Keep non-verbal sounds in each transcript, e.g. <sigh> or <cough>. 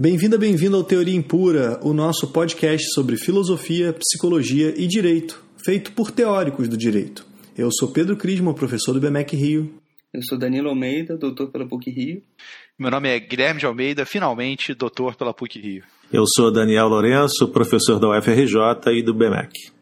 Bem-vinda, bem-vindo ao Teoria Impura, o nosso podcast sobre filosofia, psicologia e direito, feito por teóricos do direito. Eu sou Pedro Crisma, professor do BMEC Rio. Eu sou Danilo Almeida, doutor pela PUC Rio. Meu nome é Guilherme de Almeida, finalmente doutor pela PUC Rio. Eu sou Daniel Lourenço, professor da UFRJ e do BMEC.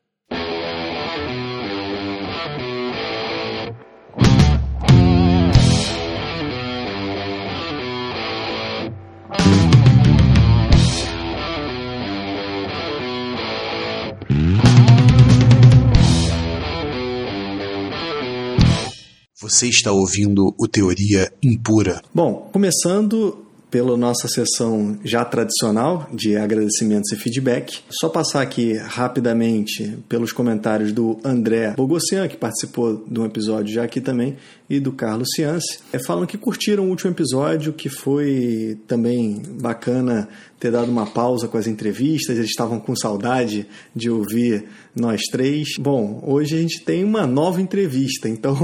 Você está ouvindo o Teoria Impura. Bom, começando pela nossa sessão já tradicional de agradecimentos e feedback. Só passar aqui rapidamente pelos comentários do André Bogossian, que participou de um episódio já aqui também, e do Carlos Ciance. É, falam que curtiram o último episódio, que foi também bacana ter dado uma pausa com as entrevistas, eles estavam com saudade de ouvir nós três. Bom, hoje a gente tem uma nova entrevista, então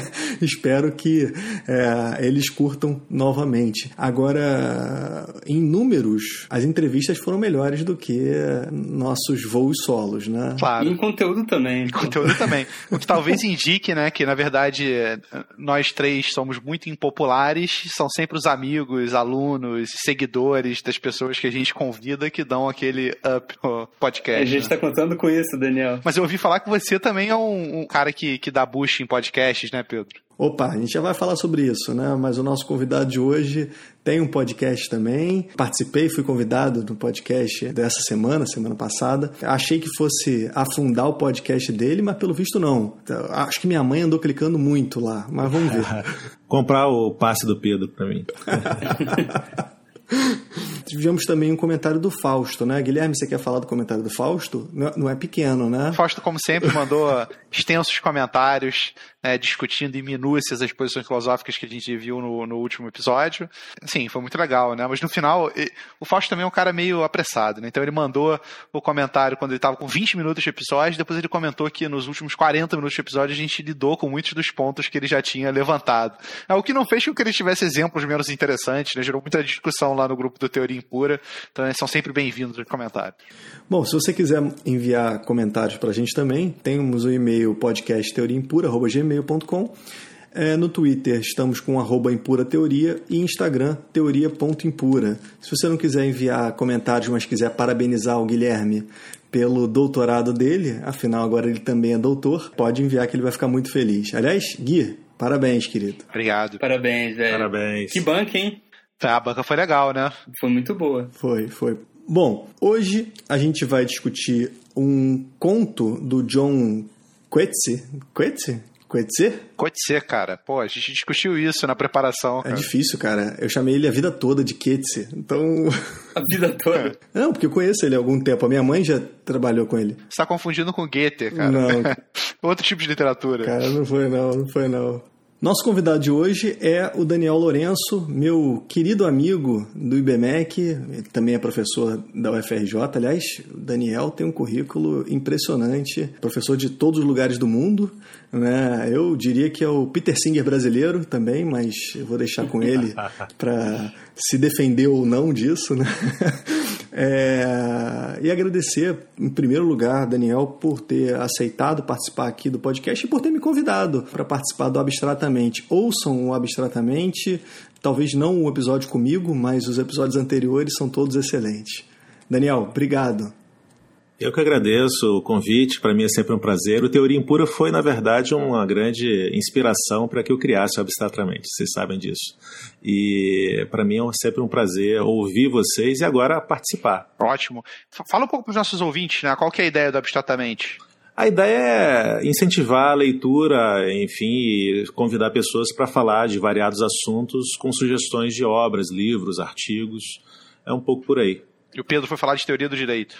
<laughs> espero que é, eles curtam novamente. Agora, em números, as entrevistas foram melhores do que nossos voos solos, né? Claro. E em conteúdo também. Em conteúdo também. O que talvez indique, né, que na verdade nós três somos muito impopulares, são sempre os amigos, alunos, seguidores das pessoas que a gente convida que dão aquele up no podcast. A gente está né? contando com isso, Daniel. Mas eu ouvi falar que você também é um, um cara que, que dá bucha em podcasts, né, Pedro? Opa, a gente já vai falar sobre isso, né? Mas o nosso convidado de hoje tem um podcast também. Participei, fui convidado no podcast dessa semana, semana passada. Achei que fosse afundar o podcast dele, mas pelo visto não. Acho que minha mãe andou clicando muito lá, mas vamos ver. <laughs> Comprar o passe do Pedro para mim. <laughs> Tivemos também um comentário do Fausto, né? Guilherme, você quer falar do comentário do Fausto? Não é pequeno, né? Fausto, como sempre, mandou <laughs> extensos comentários né, discutindo em minúcias as posições filosóficas que a gente viu no, no último episódio. Sim, foi muito legal, né? Mas no final, o Fausto também é um cara meio apressado, né? Então ele mandou o comentário quando ele estava com 20 minutos de episódio, depois ele comentou que nos últimos 40 minutos de episódio a gente lidou com muitos dos pontos que ele já tinha levantado. É, o que não fez com que ele tivesse exemplos menos interessantes, né? Gerou muita discussão lá no grupo do Teoria Impura, então são sempre bem-vindos os comentários. Bom, se você quiser enviar comentários para a gente também, temos o e-mail podcastteoriaimpura.gmail.com é, no Twitter estamos com arroba Impura Teoria e Instagram teoria.impura. Se você não quiser enviar comentários, mas quiser parabenizar o Guilherme pelo doutorado dele, afinal agora ele também é doutor, pode enviar que ele vai ficar muito feliz. Aliás, Gui, parabéns, querido. Obrigado. Parabéns, velho. Parabéns. Que banca, hein? A banca foi legal, né? Foi muito boa. Foi, foi. Bom, hoje a gente vai discutir um conto do John Coetzee. Coetzee? Coetzee? Coetzee, cara. Pô, a gente discutiu isso na preparação. Cara. É difícil, cara. Eu chamei ele a vida toda de Coetzee. Então... <laughs> A vida toda? <laughs> Não, porque eu conheço ele há algum tempo. A minha mãe já trabalhou com ele. Você tá confundindo com Goethe, cara. Não. <laughs> Outro tipo de literatura. Cara, não foi não, não foi não. Nosso convidado de hoje é o Daniel Lourenço, meu querido amigo do IBMEC, ele também é professor da UFRJ. Aliás, o Daniel tem um currículo impressionante, professor de todos os lugares do mundo. Né? Eu diria que é o Peter Singer brasileiro também, mas eu vou deixar com ele <laughs> para se defender ou não disso. Né? É, e agradecer, em primeiro lugar, Daniel, por ter aceitado participar aqui do podcast e por ter me convidado para participar do Abstratamente. Ouçam o Abstratamente, talvez não o episódio comigo, mas os episódios anteriores são todos excelentes. Daniel, obrigado. Eu que agradeço o convite, para mim é sempre um prazer. O Teoria Impura foi, na verdade, uma grande inspiração para que eu criasse abstratamente, vocês sabem disso. E para mim é sempre um prazer ouvir vocês e agora participar. Ótimo. Fala um pouco para os nossos ouvintes, né? Qual que é a ideia do Abstratamente? A ideia é incentivar a leitura, enfim, convidar pessoas para falar de variados assuntos com sugestões de obras, livros, artigos. É um pouco por aí. E o Pedro foi falar de teoria do direito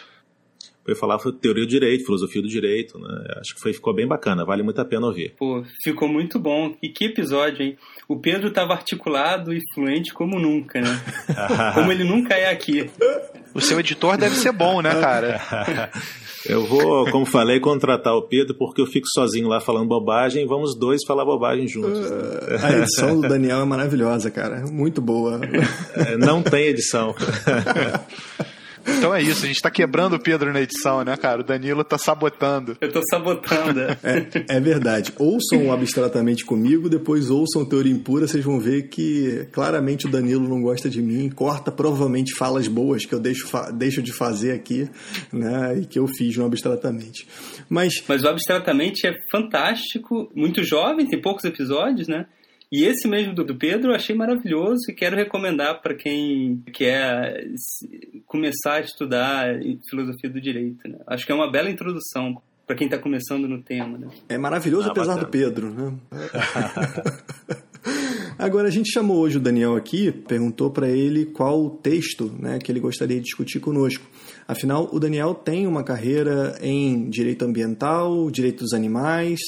foi falar foi teoria do direito, filosofia do direito, né? Acho que foi, ficou bem bacana, vale muito a pena ouvir. Pô, ficou muito bom. E que episódio, hein? O Pedro estava articulado e fluente como nunca, né? <laughs> como ele nunca é aqui. O seu editor deve ser bom, né, cara? <laughs> Eu vou, como falei, contratar o Pedro porque eu fico sozinho lá falando bobagem. Vamos dois falar bobagem juntos. Uh, a edição do Daniel é maravilhosa, cara. Muito boa. É, não tem edição. <laughs> Então é isso, a gente tá quebrando o Pedro na edição, né, cara? O Danilo tá sabotando. Eu tô sabotando. É, é verdade. Ouçam abstratamente comigo, depois ouçam Teoria Impura, vocês vão ver que claramente o Danilo não gosta de mim, corta provavelmente falas boas que eu deixo, deixo de fazer aqui, né, e que eu fiz no abstratamente. Mas, Mas o abstratamente é fantástico, muito jovem, tem poucos episódios, né? E esse mesmo do, Pedro eu achei maravilhoso e quero recomendar para quem quer começar a estudar filosofia do direito. Né? Acho que é uma bela introdução para quem está começando no tema. Né? É maravilhoso ah, apesar bacana. do Pedro. Né? <laughs> Agora, a gente chamou hoje o Daniel aqui, perguntou para ele qual o texto né, que ele gostaria de discutir conosco. Afinal, o Daniel tem uma carreira em direito ambiental, direito dos animais,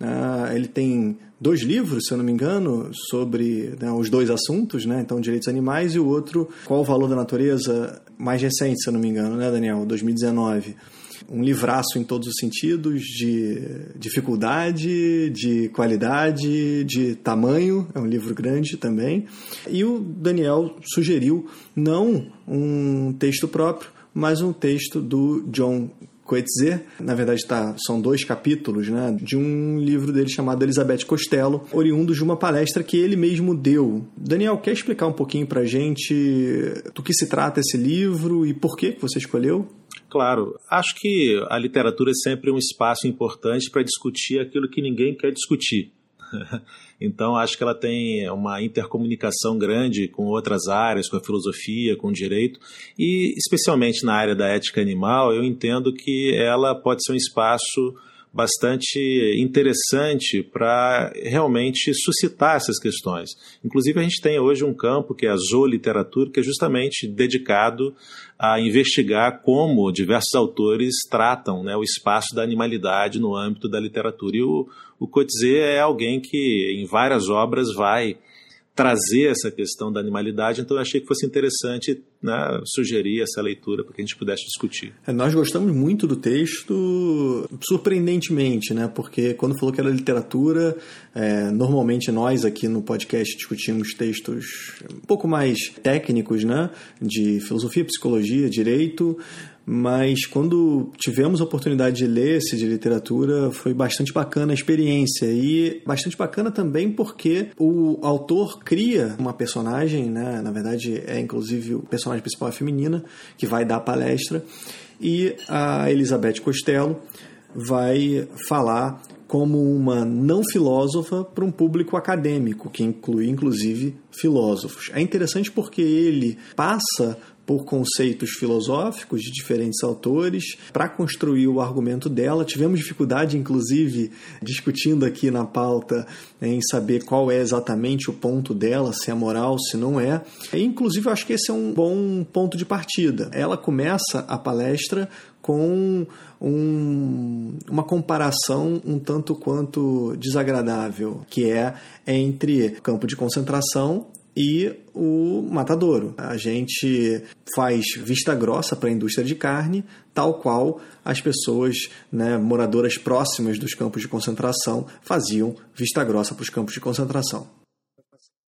uh, ele tem dois livros, se eu não me engano, sobre né, os dois assuntos, né? Então, direitos animais e o outro, qual o valor da natureza, mais recente, se eu não me engano, né, Daniel? 2019. Um livraço em todos os sentidos, de dificuldade, de qualidade, de tamanho, é um livro grande também. E o Daniel sugeriu não um texto próprio, mas um texto do John Coetzee, na verdade tá, são dois capítulos né, de um livro dele chamado Elizabeth Costello, oriundo de uma palestra que ele mesmo deu. Daniel, quer explicar um pouquinho para gente do que se trata esse livro e por que você escolheu? Claro, acho que a literatura é sempre um espaço importante para discutir aquilo que ninguém quer discutir. <laughs> Então, acho que ela tem uma intercomunicação grande com outras áreas, com a filosofia, com o direito, e especialmente na área da ética animal, eu entendo que ela pode ser um espaço bastante interessante para realmente suscitar essas questões. Inclusive, a gente tem hoje um campo que é a zooliteratura, que é justamente dedicado a investigar como diversos autores tratam né, o espaço da animalidade no âmbito da literatura. E o, o Coetzee é alguém que, em várias obras, vai trazer essa questão da animalidade, então eu achei que fosse interessante né, sugerir essa leitura para que a gente pudesse discutir. É, nós gostamos muito do texto, surpreendentemente, né, porque quando falou que era literatura, é, normalmente nós aqui no podcast discutimos textos um pouco mais técnicos, né, de filosofia, psicologia, direito, mas quando tivemos a oportunidade de ler esse de literatura, foi bastante bacana a experiência e bastante bacana também porque o autor cria uma personagem, né? na verdade é inclusive o personagem principal é feminina, que vai dar a palestra, e a Elizabeth Costello vai falar como uma não filósofa para um público acadêmico, que inclui inclusive filósofos. É interessante porque ele passa por conceitos filosóficos de diferentes autores para construir o argumento dela. Tivemos dificuldade, inclusive, discutindo aqui na pauta em saber qual é exatamente o ponto dela, se é moral, se não é. E, inclusive, eu acho que esse é um bom ponto de partida. Ela começa a palestra com um, uma comparação um tanto quanto desagradável, que é entre campo de concentração e o matadouro. A gente faz vista grossa para a indústria de carne, tal qual as pessoas né, moradoras próximas dos campos de concentração faziam vista grossa para os campos de concentração.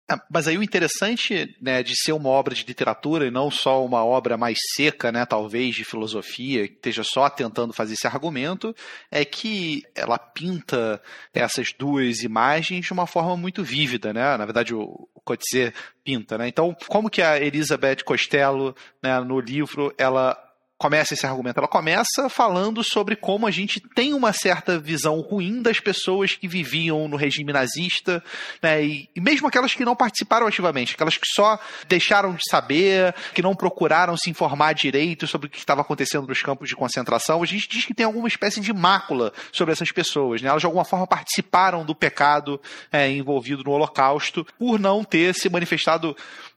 Ah, mas aí o interessante né, de ser uma obra de literatura e não só uma obra mais seca, né, talvez de filosofia, que esteja só tentando fazer esse argumento, é que ela pinta essas duas imagens de uma forma muito vívida. Né? Na verdade, o Coetzee pinta. Né? Então, como que a Elizabeth Costello, né, no livro, ela começa esse argumento? Ela começa falando sobre como a gente tem uma certa visão ruim das pessoas que viviam no regime nazista, né? E, e, mesmo aquelas que não participaram ativamente, aquelas que só deixaram de saber, que não procuraram se informar direito sobre o que estava acontecendo nos campos de concentração. A gente diz que tem alguma espécie de mácula sobre essas pessoas, né? Elas de alguma forma participaram do pecado é, envolvido no Holocausto por não ter se manifestado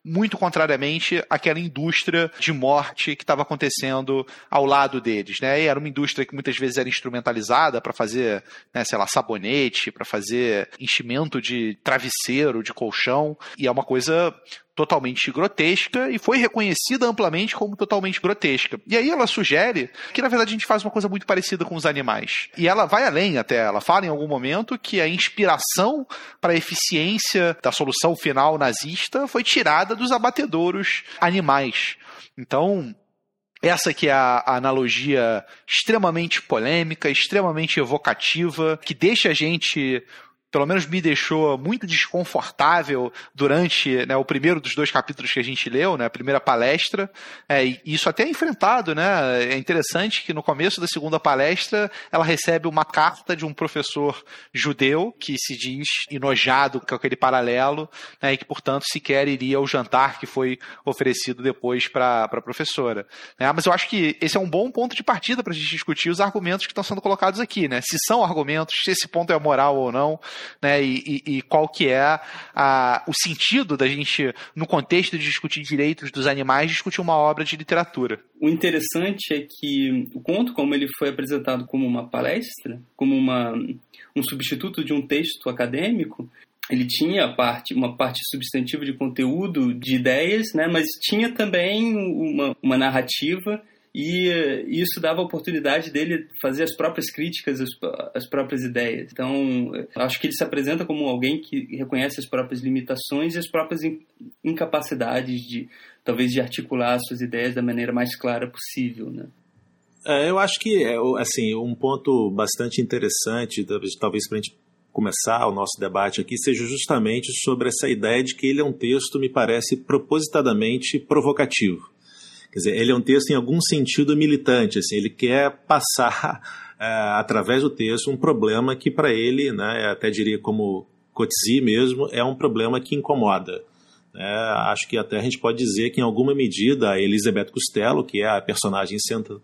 muito contrariamente àquela indústria de morte que estava acontecendo ao lado deles. Né? E era uma indústria que muitas vezes era instrumentalizada para fazer, né, sei lá, sabonete, para fazer enchimento de travesseiro, de colchão, e é uma coisa totalmente grotesca e foi reconhecida amplamente como totalmente grotesca. E aí ela sugere que, na verdade, a gente faz uma coisa muito parecida com os animais. E ela vai além até, ela fala em algum momento que a inspiração para a eficiência da solução final nazista foi tirada dos abatedouros animais. Então, essa que é a, analogia extremamente polêmica, extremamente evocativa, que deixa a gente pelo menos me deixou muito desconfortável durante né, o primeiro dos dois capítulos que a gente leu, né, a primeira palestra. É, e isso até é enfrentado, né? É interessante que no começo da segunda palestra ela recebe uma carta de um professor judeu que se diz enojado com aquele paralelo né, e que, portanto, sequer iria ao jantar que foi oferecido depois para a professora. Né? Mas eu acho que esse é um bom ponto de partida para a gente discutir os argumentos que estão sendo colocados aqui, né? Se são argumentos, se esse ponto é moral ou não né? E, e, e qual que é a, o sentido da gente, no contexto de discutir direitos dos animais, discutir uma obra de literatura. O interessante é que o conto, como ele foi apresentado como uma palestra, como uma, um substituto de um texto acadêmico, ele tinha parte, uma parte substantiva de conteúdo, de ideias, né? mas tinha também uma, uma narrativa e isso dava a oportunidade dele fazer as próprias críticas, as, as, próprias ideias. Então, acho que ele se apresenta como alguém que reconhece as próprias limitações e as próprias incapacidades de, talvez, de articular suas ideias da maneira mais clara possível, né? É, eu acho que, é, assim, um ponto bastante interessante, talvez para a gente começar o nosso debate aqui, seja justamente sobre essa ideia de que ele é um texto, me parece, propositadamente provocativo. Quer dizer, ele é um texto em algum sentido militante, assim, ele quer passar <laughs> é, através do texto um problema que para ele, né, até diria como Coetzee mesmo, é um problema que incomoda. É, acho que até a gente pode dizer que em alguma medida a Elizabeth Costello, que é a personagem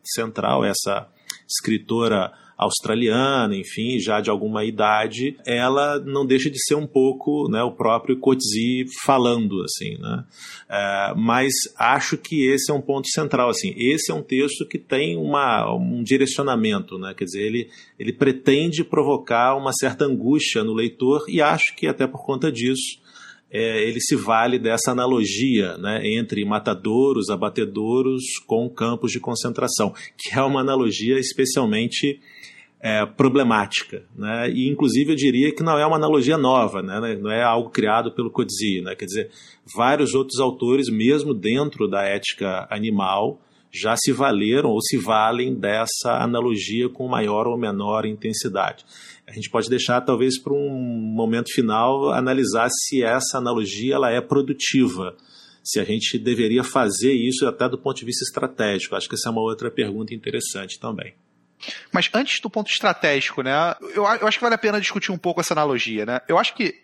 central, essa escritora australiana, enfim, já de alguma idade, ela não deixa de ser um pouco né, o próprio Coetzee falando, assim, né? É, mas acho que esse é um ponto central, assim, esse é um texto que tem uma, um direcionamento, né? Quer dizer, ele, ele pretende provocar uma certa angústia no leitor e acho que até por conta disso é, ele se vale dessa analogia né, entre matadouros, abatedouros com campos de concentração, que é uma analogia especialmente é, problemática. Né? E, inclusive, eu diria que não é uma analogia nova, né? não é algo criado pelo Coetzee. Né? Quer dizer, vários outros autores, mesmo dentro da ética animal, já se valeram ou se valem dessa analogia com maior ou menor intensidade. A gente pode deixar, talvez, para um momento final, analisar se essa analogia ela é produtiva se a gente deveria fazer isso até do ponto de vista estratégico. Acho que essa é uma outra pergunta interessante também. Mas antes do ponto estratégico, né? Eu, eu acho que vale a pena discutir um pouco essa analogia, né? Eu acho que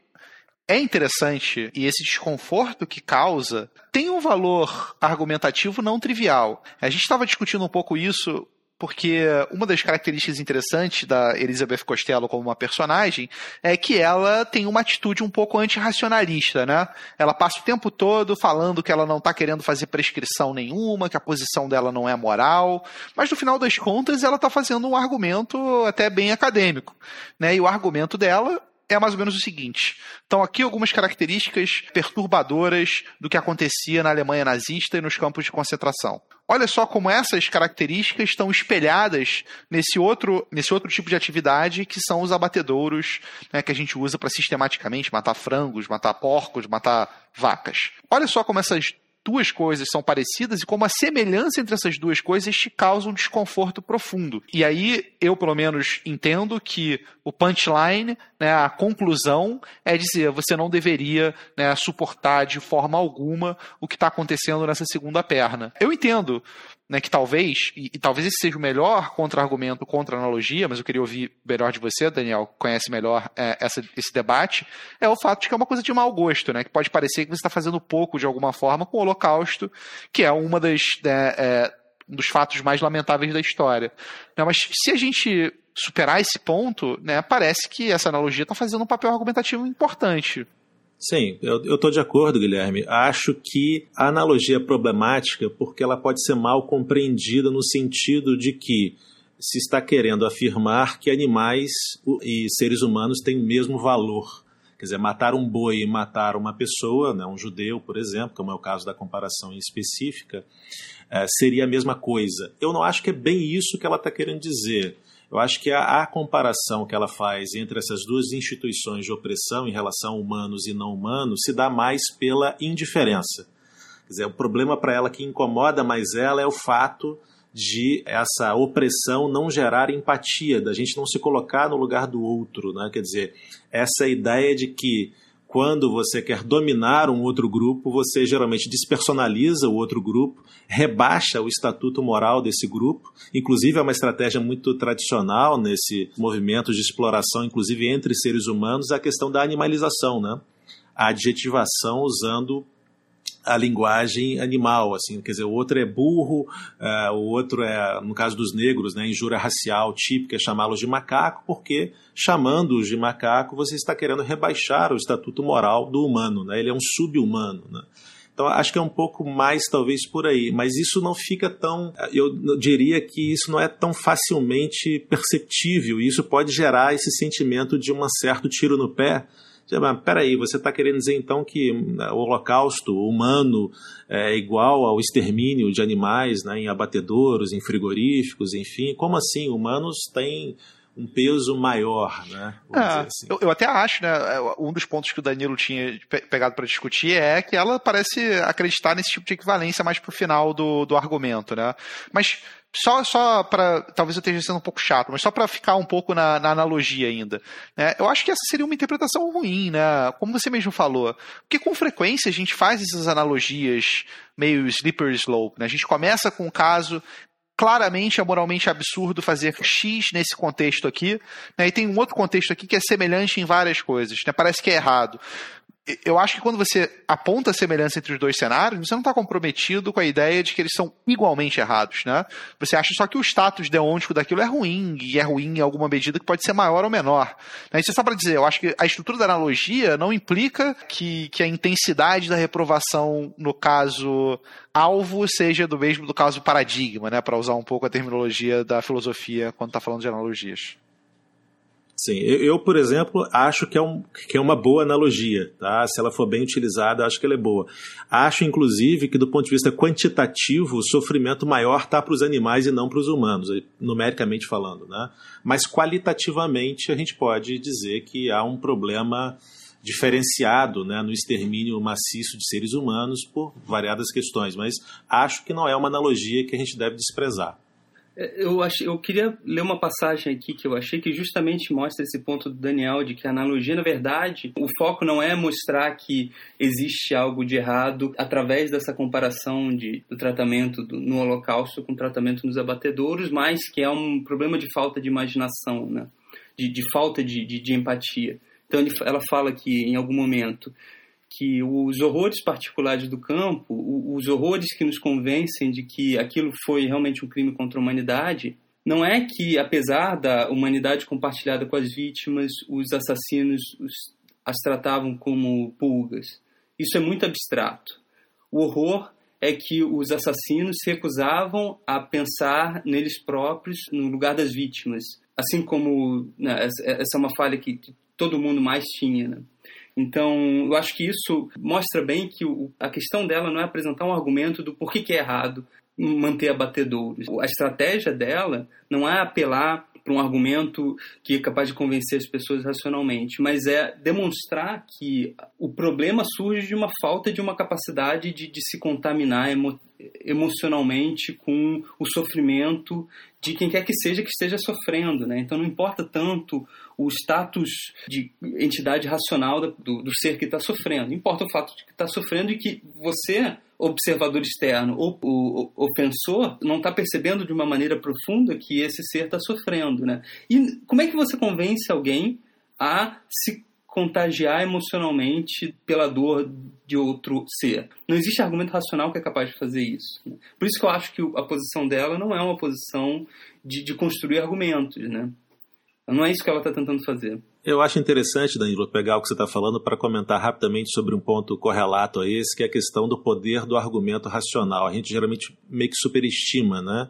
é interessante e esse desconforto que causa tem um valor argumentativo não trivial. A gente estava discutindo um pouco isso porque uma das características interessantes da Elizabeth Costello como uma personagem é que ela tem uma atitude um pouco antirracionalista, né? Ela passa o tempo todo falando que ela não está querendo fazer prescrição nenhuma, que a posição dela não é moral, mas no final das contas ela está fazendo um argumento até bem acadêmico, né? E o argumento dela é mais ou menos o seguinte. Então, aqui algumas características perturbadoras do que acontecia na Alemanha nazista e nos campos de concentração. Olha só como essas características estão espelhadas nesse outro, nesse outro tipo de atividade que são os abatedouros né, que a gente usa para sistematicamente matar frangos, matar porcos, matar vacas. Olha só como essas duas coisas são parecidas e como a semelhança entre essas duas coisas te causa um desconforto profundo. E aí eu, pelo menos, entendo que o punchline, né, a conclusão, é dizer você não deveria né, suportar de forma alguma o que está acontecendo nessa segunda perna. Eu entendo né, que talvez, e, e, talvez esse seja o melhor contra-argumento contra analogia, mas eu queria ouvir melhor de você, Daniel, conhece melhor é, essa, esse debate, é o fato de que é uma coisa de mau gosto, né, que pode parecer que você está fazendo pouco de alguma forma com o Holocausto, que é uma das. Né, é, um dos fatos mais lamentáveis da história. Não, mas se a gente superar esse ponto, né, parece que essa analogia está fazendo um papel argumentativo importante. Sim, eu estou de acordo, Guilherme. Acho que a analogia é problemática porque ela pode ser mal compreendida no sentido de que se está querendo afirmar que animais e seres humanos têm o mesmo valor. Quer dizer, matar um boi e matar uma pessoa, né, um judeu, por exemplo, como é o caso da comparação específica, é, seria a mesma coisa. Eu não acho que é bem isso que ela está querendo dizer. Eu acho que a, a, comparação que ela faz entre essas duas instituições de opressão em relação a humanos e não humanos se dá mais pela indiferença. Quer dizer, o problema para ela que incomoda mais ela é o fato de essa opressão não gerar empatia, da gente não se colocar no lugar do outro, né? Quer dizer, essa ideia de que quando você quer dominar um outro grupo, você geralmente despersonaliza o outro grupo, rebaixa o estatuto moral desse grupo. Inclusive, é uma estratégia muito tradicional nesse movimento de exploração, inclusive entre seres humanos, a questão da animalização, né? A adjetivação usando a linguagem animal, assim, quer dizer, o outro é burro, uh, o outro é, no caso dos negros, né, injúria racial típica chamá-los de macaco, porque chamando-os de macaco você está querendo rebaixar o estatuto moral do humano, né, ele é um sub-humano, né. Então acho que é um pouco mais talvez por aí, mas isso não fica tão, eu diria que isso não é tão facilmente perceptível. E isso pode gerar esse sentimento de um certo tiro no pé, peraí, você está querendo dizer então que né, o holocausto humano é igual ao extermínio de animais né, em abatedouros, em frigoríficos, enfim? Como assim? Humanos têm um peso maior, né? É, assim. eu, eu, até acho, né? É, um dos pontos que o Danilo tinha pegado para discutir é que ela parece acreditar nesse tipo de equivalência mais pro final do, do argumento, né? Mas só, só para. Talvez eu esteja sendo um pouco chato, mas só para ficar um pouco na, na analogia ainda. Né? Eu acho que essa seria uma interpretação ruim, né? Como você mesmo falou. Porque com frequência a gente faz essas analogias meio slippery slope. Né? A gente começa com um caso claramente é moralmente absurdo fazer X nesse contexto aqui, né? e tem um outro contexto aqui que é semelhante em várias coisas, né? parece que é errado eu acho que quando você aponta a semelhança entre os dois cenários, você não está comprometido com a ideia de que eles são igualmente errados, né? Você acha só que o status deôntico daquilo é ruim, e é ruim em alguma medida que pode ser maior ou menor. Né? Isso é só para dizer, eu acho que a estrutura da analogia não implica que, que a intensidade da reprovação no caso alvo seja do mesmo do caso paradigma, né? Para usar um pouco a terminologia da filosofia quando está falando de analogias. Sim, eu, por exemplo, acho que é, um, que é uma boa analogia, tá? Se ela for bem utilizada, acho que ela é boa. Acho, inclusive, que do ponto de vista quantitativo, o sofrimento maior está para os animais e não para os humanos, numericamente falando, né? Mas qualitativamente a gente pode dizer que há um problema diferenciado né, no extermínio maciço de seres humanos por variadas questões, mas acho que não é uma analogia que a gente deve desprezar. É, eu, achei, eu queria ler uma passagem aqui que eu achei que justamente mostra esse ponto do Daniel de que a analogia, na verdade, o foco não é mostrar que existe algo de errado através dessa comparação de, do tratamento do, no Holocausto com o tratamento nos abatedouros, mas que é um problema de falta de imaginação, né? de, de falta de, de, de empatia. Então ele, ela fala que em algum momento que os horrores particulares do campo, os horrores que nos convencem de que aquilo foi realmente um crime contra a humanidade, não é que, apesar da humanidade compartilhada com as vítimas, os assassinos as tratavam como pulgas. Isso é muito abstrato. O horror é que os assassinos se recusavam a pensar neles próprios no lugar das vítimas. Assim como né, essa é uma falha que, todo mundo mais tinha. Né? Então, eu acho que isso mostra bem que o, a questão dela não é apresentar um argumento do porquê que é errado manter abatedouros. A estratégia dela não é apelar para um argumento que é capaz de convencer as pessoas racionalmente, mas é demonstrar que o problema surge de uma falta de uma capacidade de, de se contaminar emo, emocionalmente com o sofrimento de quem quer que seja que esteja sofrendo. Né? Então não importa tanto o status de entidade racional do, do ser que está sofrendo. Importa o fato de que está sofrendo e que você, observador externo ou o ofensor, não está percebendo de uma maneira profunda que esse ser está sofrendo. Né? E como é que você convence alguém a se contagiar emocionalmente pela dor de outro ser. Não existe argumento racional que é capaz de fazer isso. Né? Por isso que eu acho que a posição dela não é uma posição de, de construir argumentos, né? Não é isso que ela está tentando fazer. Eu acho interessante, Danilo, pegar o que você está falando para comentar rapidamente sobre um ponto correlato a esse, que é a questão do poder do argumento racional. A gente geralmente meio que superestima, né?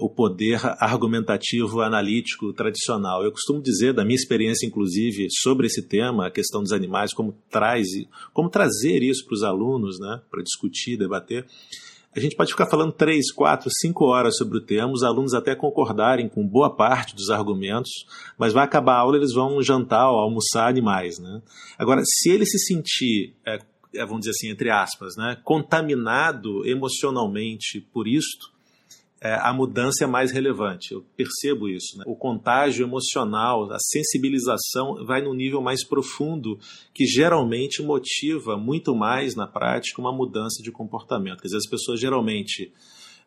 o poder argumentativo analítico tradicional. Eu costumo dizer, da minha experiência, inclusive, sobre esse tema, a questão dos animais, como traz, como trazer isso para os alunos, né, para discutir, debater. A gente pode ficar falando três, quatro, cinco horas sobre o tema, os alunos até concordarem com boa parte dos argumentos, mas vai acabar a aula, eles vão jantar almoçar animais. Né? Agora, se ele se sentir, é, é vamos dizer assim, entre aspas, né, contaminado emocionalmente por isto, é, a mudança é mais relevante. Eu percebo isso. Né? O contágio emocional, a sensibilização vai num nível mais profundo, que geralmente motiva muito mais na prática uma mudança de comportamento. Quer dizer, as pessoas geralmente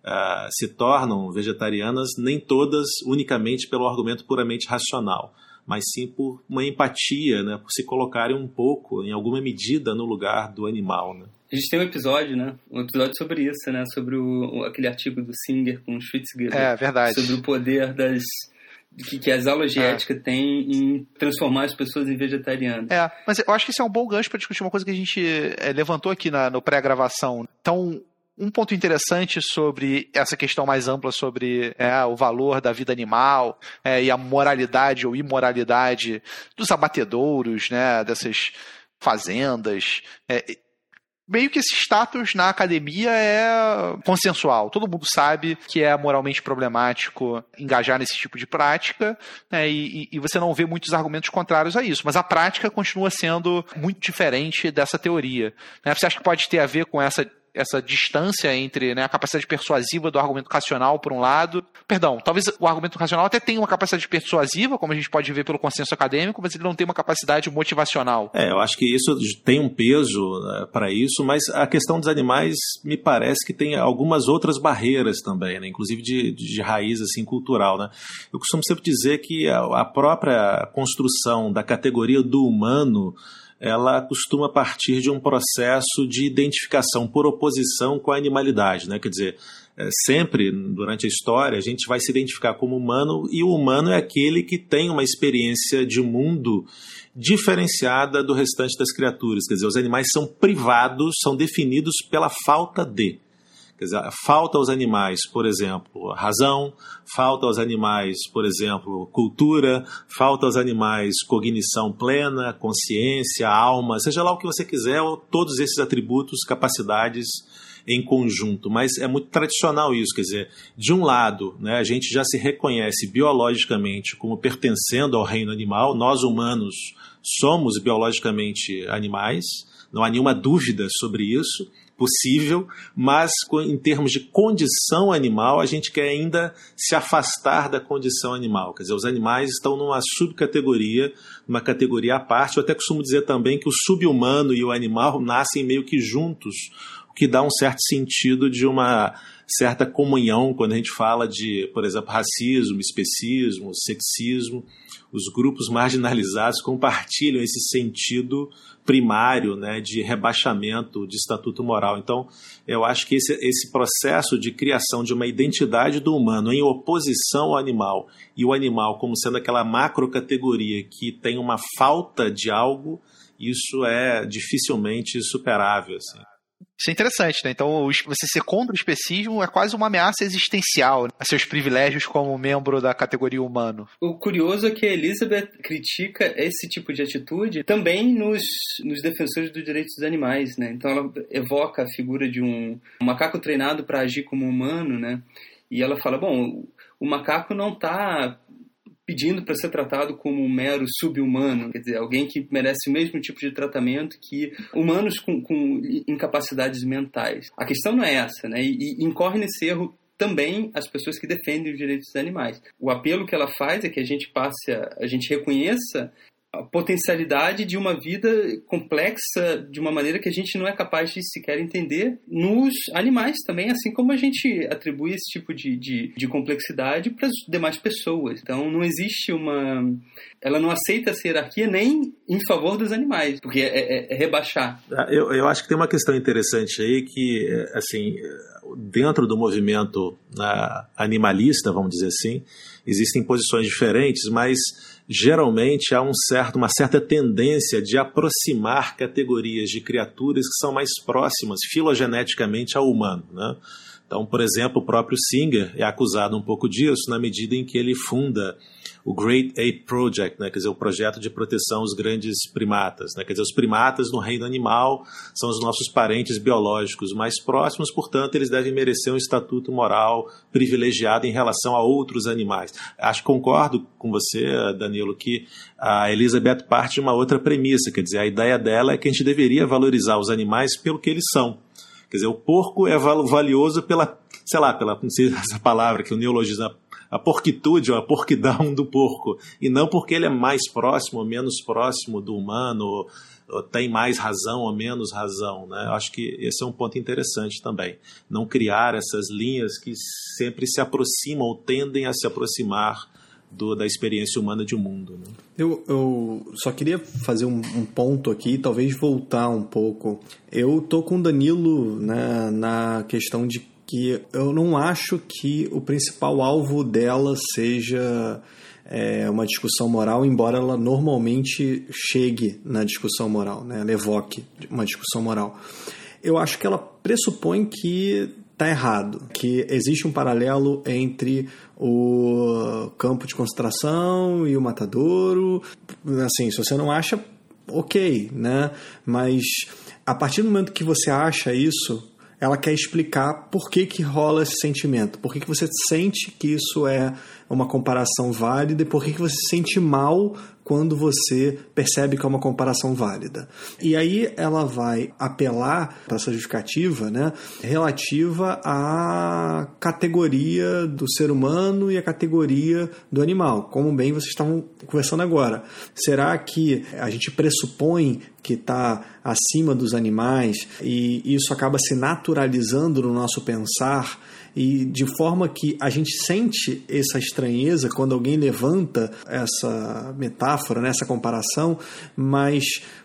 uh, se tornam vegetarianas, nem todas unicamente pelo argumento puramente racional mas sim por uma empatia, né, por se colocarem um pouco, em alguma medida, no lugar do animal. Né? A gente tem um episódio, né? Um episódio sobre isso, né? Sobre o, aquele artigo do Singer com o Schwitzgeber. É, verdade. Sobre o poder das, que, que, as aulas de é. ética têm em transformar as pessoas em vegetarianas. É, mas eu acho que esse é um bom gancho para discutir uma coisa que a gente é, levantou aqui na, no pré-gravação. Então, um ponto interessante sobre essa questão mais ampla sobre é, o valor da vida animal é, e a moralidade ou imoralidade dos abatedouros, né, dessas fazendas. Meio que esse status na academia é consensual. Todo mundo sabe que é moralmente problemático engajar nesse tipo de prática, né, e, e, você não vê muitos argumentos contrários a isso. Mas a prática continua sendo muito diferente dessa teoria. Né? Você acha que pode ter a ver com essa essa distância entre né, a capacidade persuasiva do argumento racional, por um lado. Perdão, talvez o argumento racional até tenha uma capacidade persuasiva, como a gente pode ver pelo consenso acadêmico, mas ele não tem uma capacidade motivacional. É, eu acho que isso tem um peso né, para isso, mas a questão dos animais me parece que tem algumas outras barreiras também, né, inclusive de, de raiz assim, cultural. Né? Eu costumo sempre dizer que a, a própria construção da categoria do humano ela costuma partir de um processo de identificação por oposição com a animalidade, né? Quer dizer, é, sempre durante a história a gente vai se identificar como humano e o humano é aquele que tem uma experiência de mundo diferenciada do restante das criaturas. Quer dizer, os animais são privados, são definidos pela falta de. Quer dizer, falta aos animais, por exemplo, razão, falta aos animais, por exemplo, cultura, falta aos animais cognição plena, consciência, alma, seja lá o que você quiser, todos esses atributos, capacidades em conjunto. Mas é muito tradicional isso, quer dizer, de um lado, né, a gente já se reconhece biologicamente como pertencendo ao reino animal, nós humanos somos biologicamente animais, não há nenhuma dúvida sobre isso possível, mas em termos de condição animal, a gente quer ainda se afastar da condição animal. Quer dizer, os animais estão numa subcategoria, numa categoria à parte. Eu até costumo dizer também que o subhumano e o animal nascem meio que juntos, o que dá um certo sentido de uma certa comunhão quando a gente fala de, por exemplo, racismo, especismo, sexismo. Os grupos marginalizados compartilham esse sentido primário né, de rebaixamento de estatuto moral. Então, eu acho que esse, esse processo de criação de uma identidade do humano em oposição ao animal e o animal como sendo aquela macro categoria que tem uma falta de algo, isso é dificilmente superável. Assim. Isso é interessante, né? Então, você ser contra o especismo é quase uma ameaça existencial a seus privilégios como membro da categoria humano. O curioso é que a Elizabeth critica esse tipo de atitude também nos, nos defensores dos direitos dos animais, né? Então, ela evoca a figura de um, um macaco treinado para agir como humano, né? E ela fala, bom, o macaco não está pedindo para ser tratado como um mero subhumano, quer dizer, alguém que merece o mesmo tipo de tratamento que humanos com, com incapacidades mentais. A questão não é essa, né? E, e incorre nesse erro também as pessoas que defendem os direitos dos animais. O apelo que ela faz é que a gente passe, a, a gente reconheça a potencialidade de uma vida complexa de uma maneira que a gente não é capaz de sequer entender nos animais também, assim como a gente atribui esse tipo de, de, de complexidade para as demais pessoas. Então não existe uma. Ela não aceita essa hierarquia nem em favor dos animais, porque é, é, é rebaixar. Ah, eu, eu acho que tem uma questão interessante aí que, assim, dentro do movimento né, animalista, vamos dizer assim, existem posições diferentes, mas geralmente há um certo, uma certa tendência de aproximar categorias de criaturas que são mais próximas filogeneticamente ao humano. Né? Então, por exemplo, o próprio Singer é acusado um pouco disso na medida em que ele funda o Great Ape Project, né, quer dizer, o projeto de proteção aos grandes primatas. Né, quer dizer, os primatas no reino animal são os nossos parentes biológicos mais próximos, portanto, eles devem merecer um estatuto moral privilegiado em relação a outros animais. Acho que concordo com você, Danilo, que a Elizabeth parte de uma outra premissa, quer dizer, a ideia dela é que a gente deveria valorizar os animais pelo que eles são. Quer dizer, o porco é valioso pela, sei lá, pela, não sei <laughs> essa palavra que o neologismo a porquitude ou a porquidão do porco, e não porque ele é mais próximo ou menos próximo do humano, ou, ou tem mais razão ou menos razão. Né? Acho que esse é um ponto interessante também. Não criar essas linhas que sempre se aproximam ou tendem a se aproximar do, da experiência humana de mundo. Né? Eu, eu só queria fazer um, um, ponto aqui, talvez voltar um pouco. Eu tô com o Danilo né, na questão de que eu não acho que o principal alvo dela seja é, uma discussão moral, embora ela normalmente chegue na discussão moral, né? ela evoque uma discussão moral. Eu acho que ela pressupõe que está errado, que existe um paralelo entre o campo de concentração e o matadouro. Assim, se você não acha, ok, né? Mas a partir do momento que você acha isso, ela quer explicar por que, que rola esse sentimento, por que, que você sente que isso é uma comparação válida e por que, você se sente mal quando você percebe que é uma comparação válida. E aí ela vai apelar para essa justificativa né, relativa à categoria do ser humano e à categoria do animal, como bem vocês estavam conversando agora. Será que a gente pressupõe que está acima dos animais e isso acaba se naturalizando no nosso pensar? E de forma que a gente sente essa estranheza quando alguém levanta essa metáfora, né, essa comparação, mas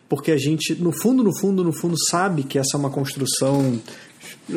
porque a gente, no fundo, no fundo, no fundo, sabe que essa é uma construção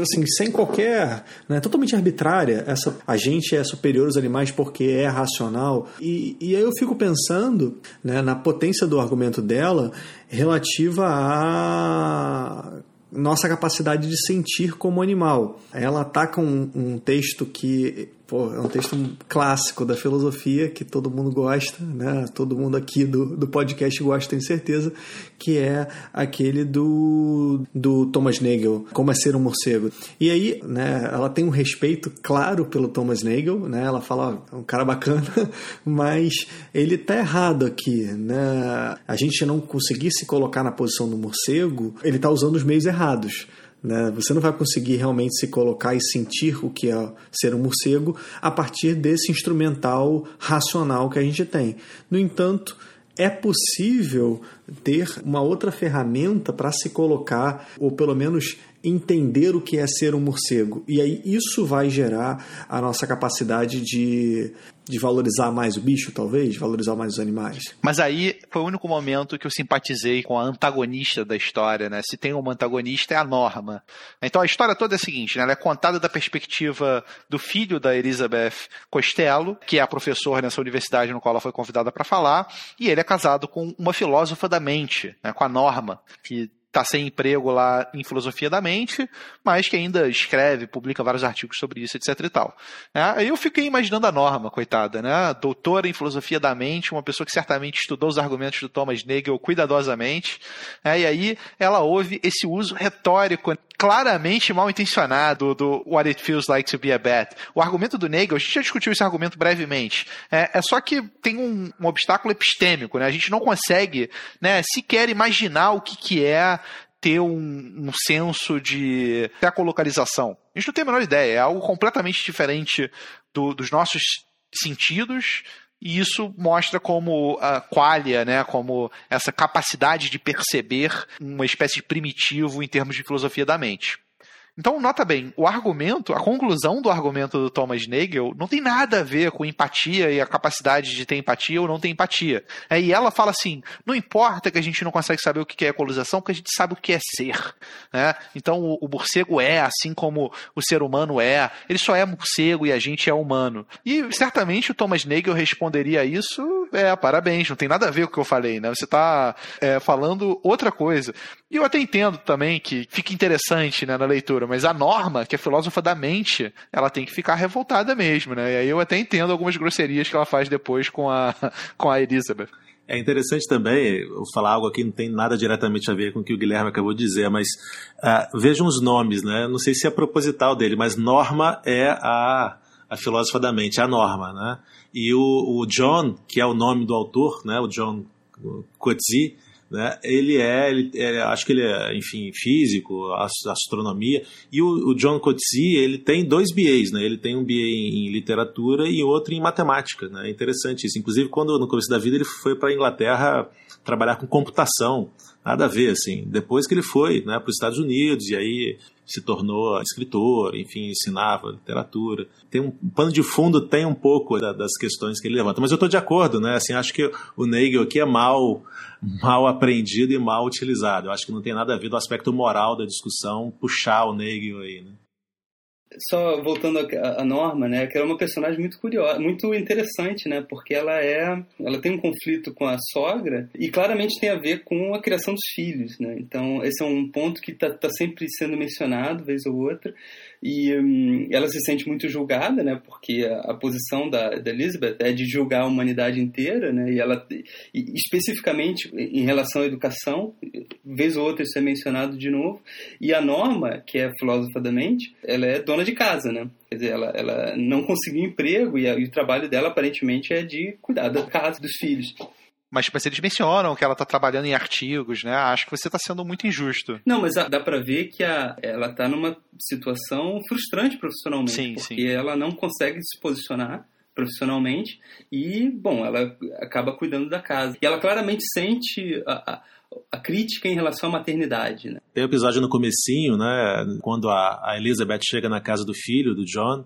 assim, sem qualquer, né, totalmente arbitrária. Essa, a gente é superior aos animais porque é racional. E, e aí eu fico pensando né, na potência do argumento dela relativa a nossa capacidade de sentir como animal. Ela ataca um, um texto que Pô, é um texto clássico da filosofia que todo mundo gosta, né? Todo mundo aqui do, do podcast gosta, tenho certeza, que é aquele do, do Thomas Nagel, Como é Ser um Morcego. E aí, né, ela tem um respeito claro pelo Thomas Nagel, né? Ela fala, é um cara bacana, <laughs> mas ele tá errado aqui, né? A gente não conseguir se colocar na posição do morcego, ele tá usando os meios errados. Né? Você não vai conseguir realmente se colocar e sentir o que é ser um morcego a partir desse instrumental racional que a gente tem. No entanto, é possível ter uma outra ferramenta para se colocar, ou pelo menos entender o que é ser um morcego. E aí isso vai gerar a nossa capacidade de, de valorizar mais o bicho, talvez, valorizar mais os animais. Mas aí foi o único momento que eu simpatizei com a antagonista da história, né? Se tem uma antagonista é a Norma. Então a história toda é a seguinte, né? Ela é contada da perspectiva do filho da Elizabeth Costello, que é a professora nessa universidade no qual ela foi convidada para falar, e ele é casado com uma filósofa da mente, né? com a Norma, que está sem emprego lá em filosofia da mente, mas que ainda escreve, publica vários artigos sobre isso, etc e tal. É, aí eu fiquei imaginando a Norma, coitada, né? Doutora em filosofia da mente, uma pessoa que certamente estudou os argumentos do Thomas Nagel cuidadosamente, é, e aí ela ouve esse uso retórico claramente mal intencionado do What It Feels Like to Be a Bat. O argumento do Nagel, a gente já discutiu esse argumento brevemente, é, é só que tem um, um, obstáculo epistêmico, né? A gente não consegue né, sequer imaginar o que, que é ter um, um senso de ecolocalização. A gente não tem a menor ideia, é algo completamente diferente do, dos nossos sentidos, e isso mostra como a qualia, né, como essa capacidade de perceber uma espécie de primitivo em termos de filosofia da mente. Então, nota bem, o argumento, a conclusão do argumento do Thomas Nagel não tem nada a ver com empatia e a capacidade de ter empatia ou não ter empatia. É, e ela fala assim: não importa que a gente não consegue saber o que é equalização, porque a gente sabe o que é ser. Né? Então, o, o morcego é, assim como o ser humano é, ele só é morcego e a gente é humano. E certamente o Thomas Nagel responderia a isso é, parabéns, não tem nada a ver com o que eu falei, né? Você está é, falando outra coisa. E eu até entendo também que fica interessante né, na leitura, mas a Norma, que é filósofa da mente, ela tem que ficar revoltada mesmo, né? E aí eu até entendo algumas grosserias que ela faz depois com a, <laughs> com a Elizabeth. É interessante também, eu falar algo aqui não tem nada diretamente a ver com o que o Guilherme acabou de dizer, mas uh, vejam os nomes, né? Não sei se é proposital dele, mas Norma é a, a filósofa da mente, a Norma, né? E o, o John, que é o nome do autor, né? O John Coetzee, né? Ele é, ele, acho que ele é, enfim, físico, astronomia. E o, o John Coetzee, ele tem dois BAs, né? Ele tem um BA em literatura e outro em matemática, né? É interessante isso. Inclusive, quando no começo da vida ele foi para a Inglaterra trabalhar com computação, nada a ver, assim. Depois que ele foi, né, para os Estados Unidos e aí se tornou escritor, enfim, ensinava literatura. Tem um pano de fundo tem um pouco das questões que ele levanta, mas eu estou de acordo, né? Assim, acho que o Nagel aqui é mal mal aprendido e mal utilizado. Eu acho que não tem nada a ver do aspecto moral da discussão puxar o Nagel aí, né? Só voltando à Norma, né, que ela é uma personagem muito curiosa, muito interessante, né, porque ela é, ela tem um conflito com a sogra e claramente tem a ver com a criação dos filhos, né. Então esse é um ponto que está tá sempre sendo mencionado vez ou outra e hum, ela se sente muito julgada, né? Porque a, a posição da, da, Elizabeth é de julgar a humanidade inteira, né? E ela, e, especificamente em relação à educação, vez ou outra isso é mencionado de novo. E a Norma, que é filósofa da mente, ela é dona de casa, né? Quer dizer, ela, ela não conseguiu emprego e, a, e o trabalho dela aparentemente é de cuidar da casa, dos filhos. Mas, mas eles mencionam que ela está trabalhando em artigos, né? Acho que você está sendo muito injusto. Não, mas dá para ver que a, ela está numa situação frustrante profissionalmente. Sim, porque sim. ela não consegue se posicionar profissionalmente e, bom, ela acaba cuidando da casa. E ela claramente sente a, a, a crítica em relação à maternidade, né? Tem um episódio no comecinho, né? Quando a, a Elizabeth chega na casa do filho, do John,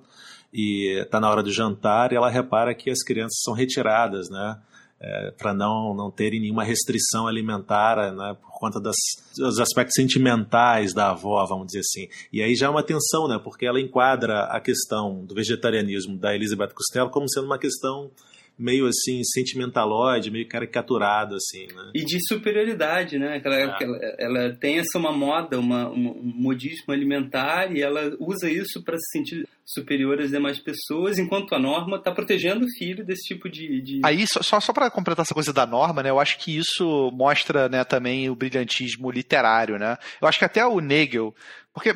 e está na hora do jantar e ela repara que as crianças são retiradas, né? É, para não, não terem nenhuma restrição alimentar né, por conta das, dos aspectos sentimentais da avó, vamos dizer assim. E aí já é uma tensão, né, porque ela enquadra a questão do vegetarianismo da Elizabeth Costello como sendo uma questão meio assim sentimentaloide, meio caricaturado assim, né? E de superioridade, né? Ela, ah. ela, ela, tem essa uma moda, uma, um modismo alimentar e ela usa isso para se sentir superior às demais pessoas, enquanto a norma está protegendo o filho desse tipo de. de... Aí, só, só para completar essa coisa da norma, né? Eu acho que isso mostra né, também o brilhantismo literário, né? Eu acho que até o Nagel. Porque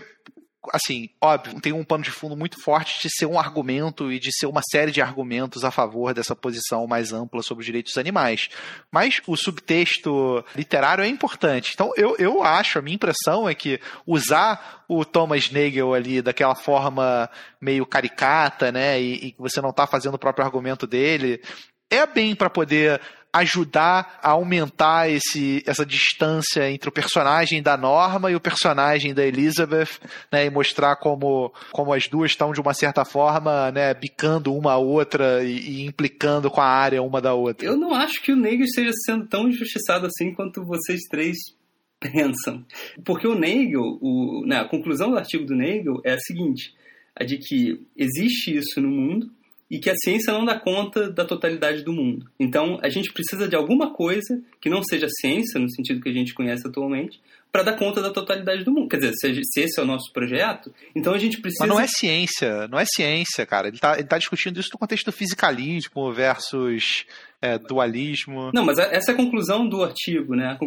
assim, óbvio, tem um pano de fundo muito forte de ser um argumento e de ser uma série de argumentos a favor dessa posição mais ampla sobre os direitos dos animais. Mas o subtexto literário é importante. Então, eu, eu acho, a minha impressão é que usar o Thomas Nagel ali daquela forma meio caricata, né, e, e você não está fazendo o próprio argumento dele, é bem para poder ajudar a aumentar esse, essa distância entre o personagem da Norma e o personagem da Elizabeth, né, e mostrar como, como as duas estão de uma certa forma, né, bicando uma a outra e, e implicando com a área uma da outra. Eu não acho que o Nagel esteja sendo tão injustiçado assim quanto vocês três <laughs> pensam. Porque o Nagel, o, né, a conclusão do artigo do Nagel é a seguinte, a de que existe isso no mundo, e que a ciência não dá conta da totalidade do mundo. Então, a gente precisa de alguma coisa que não seja ciência, no sentido que a gente conhece atualmente, para dar conta da totalidade do mundo. Quer dizer, se, se, esse é o nosso projeto, então a gente precisa. Mas não é ciência, não é ciência, cara. Ele está ele tá discutindo isso no contexto do fisicalismo versus é, dualismo. Não, mas essa é a conclusão do artigo, né?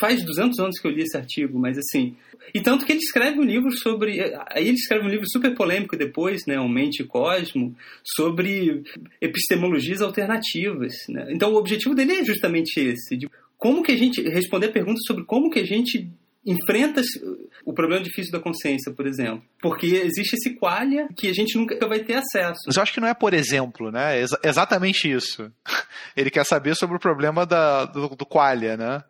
Faz 200 anos que eu li esse artigo, mas assim. E tanto que ele escreve um livro sobre. Aí ele escreve um livro super polêmico depois, né? O Mente e Cosmo, sobre epistemologias alternativas. Né? Então o objetivo dele é justamente esse: de como que a gente. responder perguntas sobre como que a gente enfrenta o problema difícil da consciência, por exemplo. Porque existe esse qualia que a gente nunca vai ter acesso. Mas eu acho que não é por exemplo, né? É exatamente isso. <laughs> Ele quer saber sobre o problema da, do, do qualia, né?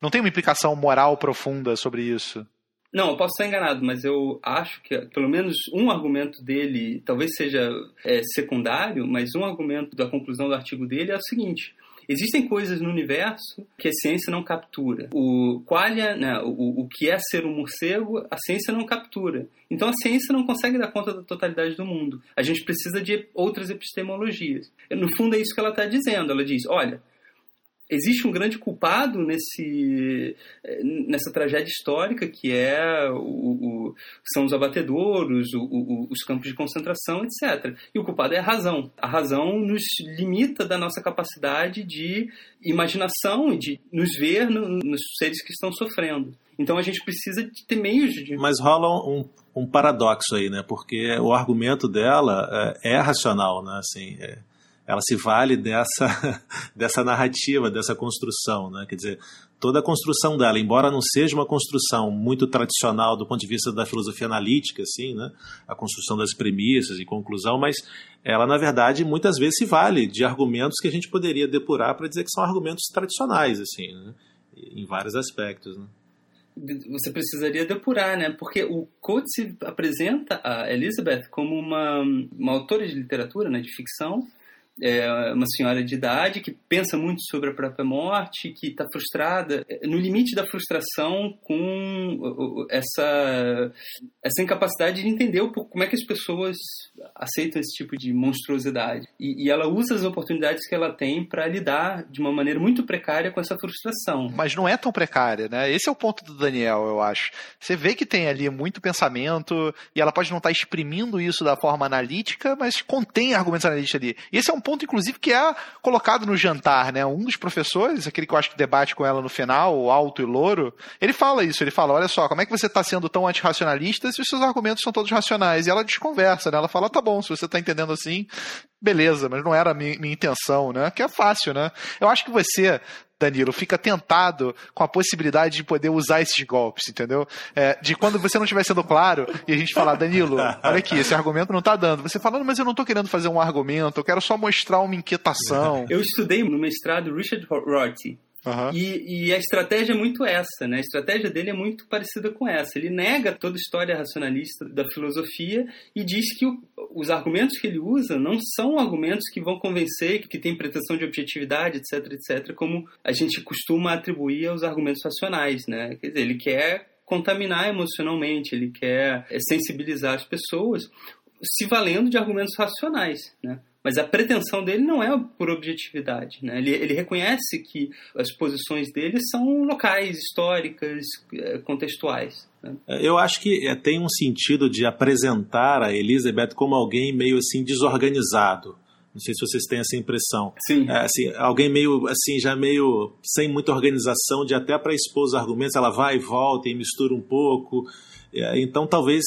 Não tem uma implicação moral profunda sobre isso. Não, eu posso estar enganado, mas eu acho que pelo menos um argumento dele, talvez seja é, secundário, mas um argumento da conclusão do artigo dele é o seguinte: Existem coisas no universo que a ciência não captura. O qualia, né, o, o que é ser um morcego, a ciência não captura. Então a ciência não consegue dar conta da totalidade do mundo. A gente precisa de outras epistemologias. No fundo é isso que ela está dizendo. Ela diz, olha, existe um grande culpado nesse, nessa tragédia histórica que é o, o são os abatedouros, o, os campos de concentração, etc. E o culpado é a razão. A razão nos limita da nossa capacidade de imaginação e de nos ver no, nos seres que estão sofrendo. Então a gente precisa de ter meios de. Mas rola um, um paradoxo aí, né? Porque o argumento dela é, é racional, né? Assim, é ela se vale dessa, <laughs> dessa narrativa, dessa construção, né? Quer dizer, toda a construção dela, embora não seja uma construção muito tradicional do ponto de vista da filosofia analítica, assim, né? A construção das premissas e conclusão, mas ela, na verdade, muitas vezes se vale de argumentos que a gente poderia depurar para dizer que são argumentos tradicionais, assim, né? Em vários aspectos, né? você precisaria depurar, né? Porque o Coates apresenta a Elizabeth como uma, uma autora de literatura, né, de ficção, é uma senhora de idade que pensa muito sobre a própria morte, que está frustrada, é, no limite da frustração com essa, essa incapacidade de entender como é que as pessoas aceitam esse tipo de monstruosidade. E, e ela usa as oportunidades que ela tem para lidar de uma maneira muito precária com essa frustração. Mas não é tão precária, né? Esse é o ponto do Daniel, eu acho. Você vê que tem ali muito pensamento e ela pode não estar tá exprimindo isso da forma analítica, mas contém argumentos analíticos ali. E esse é um ponto, inclusive, que é colocado no jantar, né? Um dos professores, aquele que eu acho que debate com ela no final, o alto e louro, ele fala isso, ele fala, olha só, como é que você está sendo tão antirracionalista se os seus argumentos são todos racionais? E ela desconversa, né? Ela fala, tá bom, se você está entendendo assim, beleza, mas não era a minha, minha intenção, né? Que é fácil, né? Eu acho que você Danilo, fica tentado com a possibilidade de poder usar esses golpes, entendeu? É, de quando você não estiver sendo claro e a gente falar, Danilo, olha aqui, esse argumento não está dando. Você falando, mas eu não estou querendo fazer um argumento, eu quero só mostrar uma inquietação. Eu estudei no mestrado Richard Rorty, Uhum. E, e, a estratégia é muito essa, né? A estratégia dele é muito parecida com essa. Ele nega toda a história racionalista da filosofia e diz que o, os argumentos que ele usa não são argumentos que vão convencer, que tem pretensão de objetividade, etc, etc, como a gente costuma atribuir aos argumentos racionais, né? Quer dizer, ele quer contaminar emocionalmente, ele quer sensibilizar as pessoas se valendo de argumentos racionais, né? Mas a pretensão dele não é por objetividade. Né? Ele, ele reconhece que as posições dele são locais, históricas, eh, contextuais. Né? É, eu acho que é, tem um sentido de apresentar a Elizabeth como alguém meio assim desorganizado. Não sei se vocês têm essa impressão. Sim. É, assim, alguém meio assim, já meio sem muita organização, de até para expor os argumentos, ela vai e volta e mistura um pouco. É, então, talvez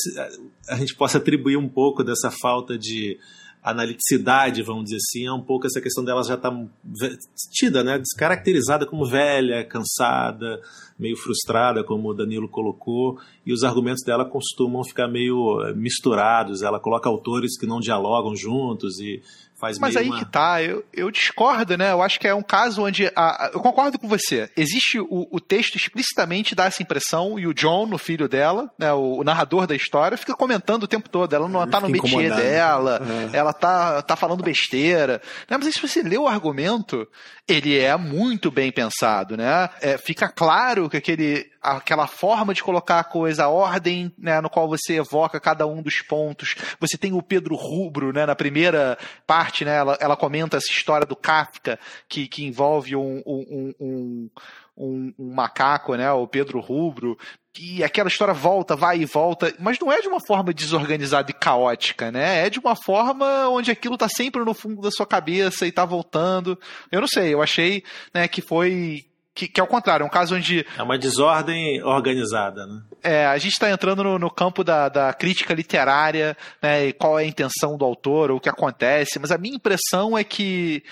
a gente possa atribuir um pouco dessa falta de analiticidade, vamos dizer assim, é um pouco essa questão dela já estar tá tida, né, descaracterizada como velha, cansada, meio frustrada, como o Danilo colocou, e os argumentos dela costumam ficar meio eh, misturados, ela coloca autores que não dialogam juntos e faz Mas aí uma... que tá, eu, eu discordo, né? Eu acho que é um caso onde. A, eu concordo com você. Existe o, o texto explicitamente dá essa impressão, e o John, o filho dela, né, o, o narrador da história, fica comentando o tempo todo. Ela não está no métier dela, é. ela tá, tá falando besteira. Né? Mas aí, se você lê o argumento, ele é muito bem pensado, né? É, fica claro que aquele aquela forma de colocar a coisa, a ordem né, no qual você evoca cada um dos pontos. Você tem o Pedro Rubro, né, na primeira parte, né, ela, ela comenta essa história do Kafka, que, que envolve um, um, um, um, um macaco, né, o Pedro Rubro, e aquela história volta, vai e volta, mas não é de uma forma desorganizada e caótica, né? É de uma forma onde aquilo está sempre no fundo da sua cabeça e está voltando. Eu não sei, eu achei né, que foi que, que é o contrário, é um caso onde. É uma desordem organizada, né? É, a gente está entrando no, no, campo da, da crítica literária, né, e qual é a intenção do autor, ou o que acontece, mas a minha impressão é que.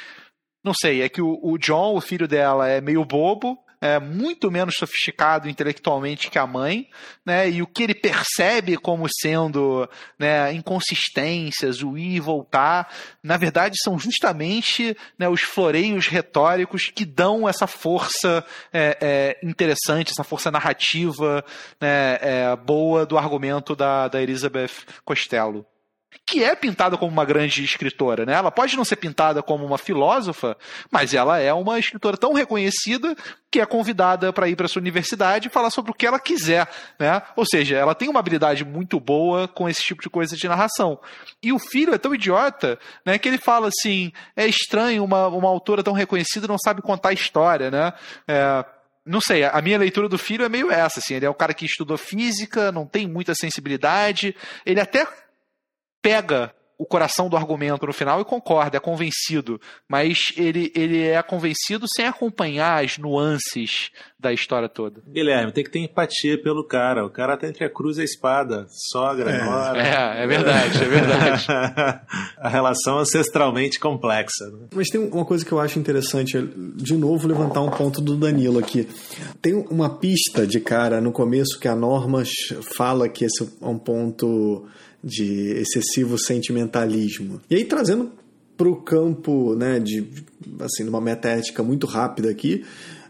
Não sei, é que o, o John, o filho dela, é meio bobo, é, muito menos sofisticado intelectualmente que a mãe, né? E o que ele percebe como sendo né, inconsistências, o ir e voltar, na verdade são justamente né, os floreios retóricos que dão essa força é, é, interessante, essa força narrativa né, é, boa do argumento da, da Elizabeth Costello. Que é pintada como uma grande escritora, né? Ela pode não ser pintada como uma filósofa, mas ela é uma escritora tão reconhecida que é convidada para ir para sua universidade e falar sobre o que ela quiser, né? Ou seja, ela tem uma habilidade muito boa com esse tipo de coisa de narração. E o filho é tão idiota, né, que ele fala assim: é estranho uma, uma autora tão reconhecida não sabe contar história, né? É, não sei, a minha leitura do filho é meio essa, assim, ele é um cara que estudou física, não tem muita sensibilidade, ele até pega o coração do argumento no final e concorda, é convencido, mas ele, ele é convencido sem acompanhar as nuances da história toda. Guilherme, tem que ter empatia pelo cara. O cara tá entre a cruz e a espada, sogra, é. nora. É, é verdade, é verdade. <laughs> a relação ancestralmente complexa. Né? Mas tem uma coisa que eu acho interessante, de novo levantar um ponto do Danilo aqui. Tem uma pista de cara no começo que a Norma fala que esse é um ponto de excessivo sentimentalismo. E aí trazendo para o campo, né, de assim, uma metaética muito rápida aqui,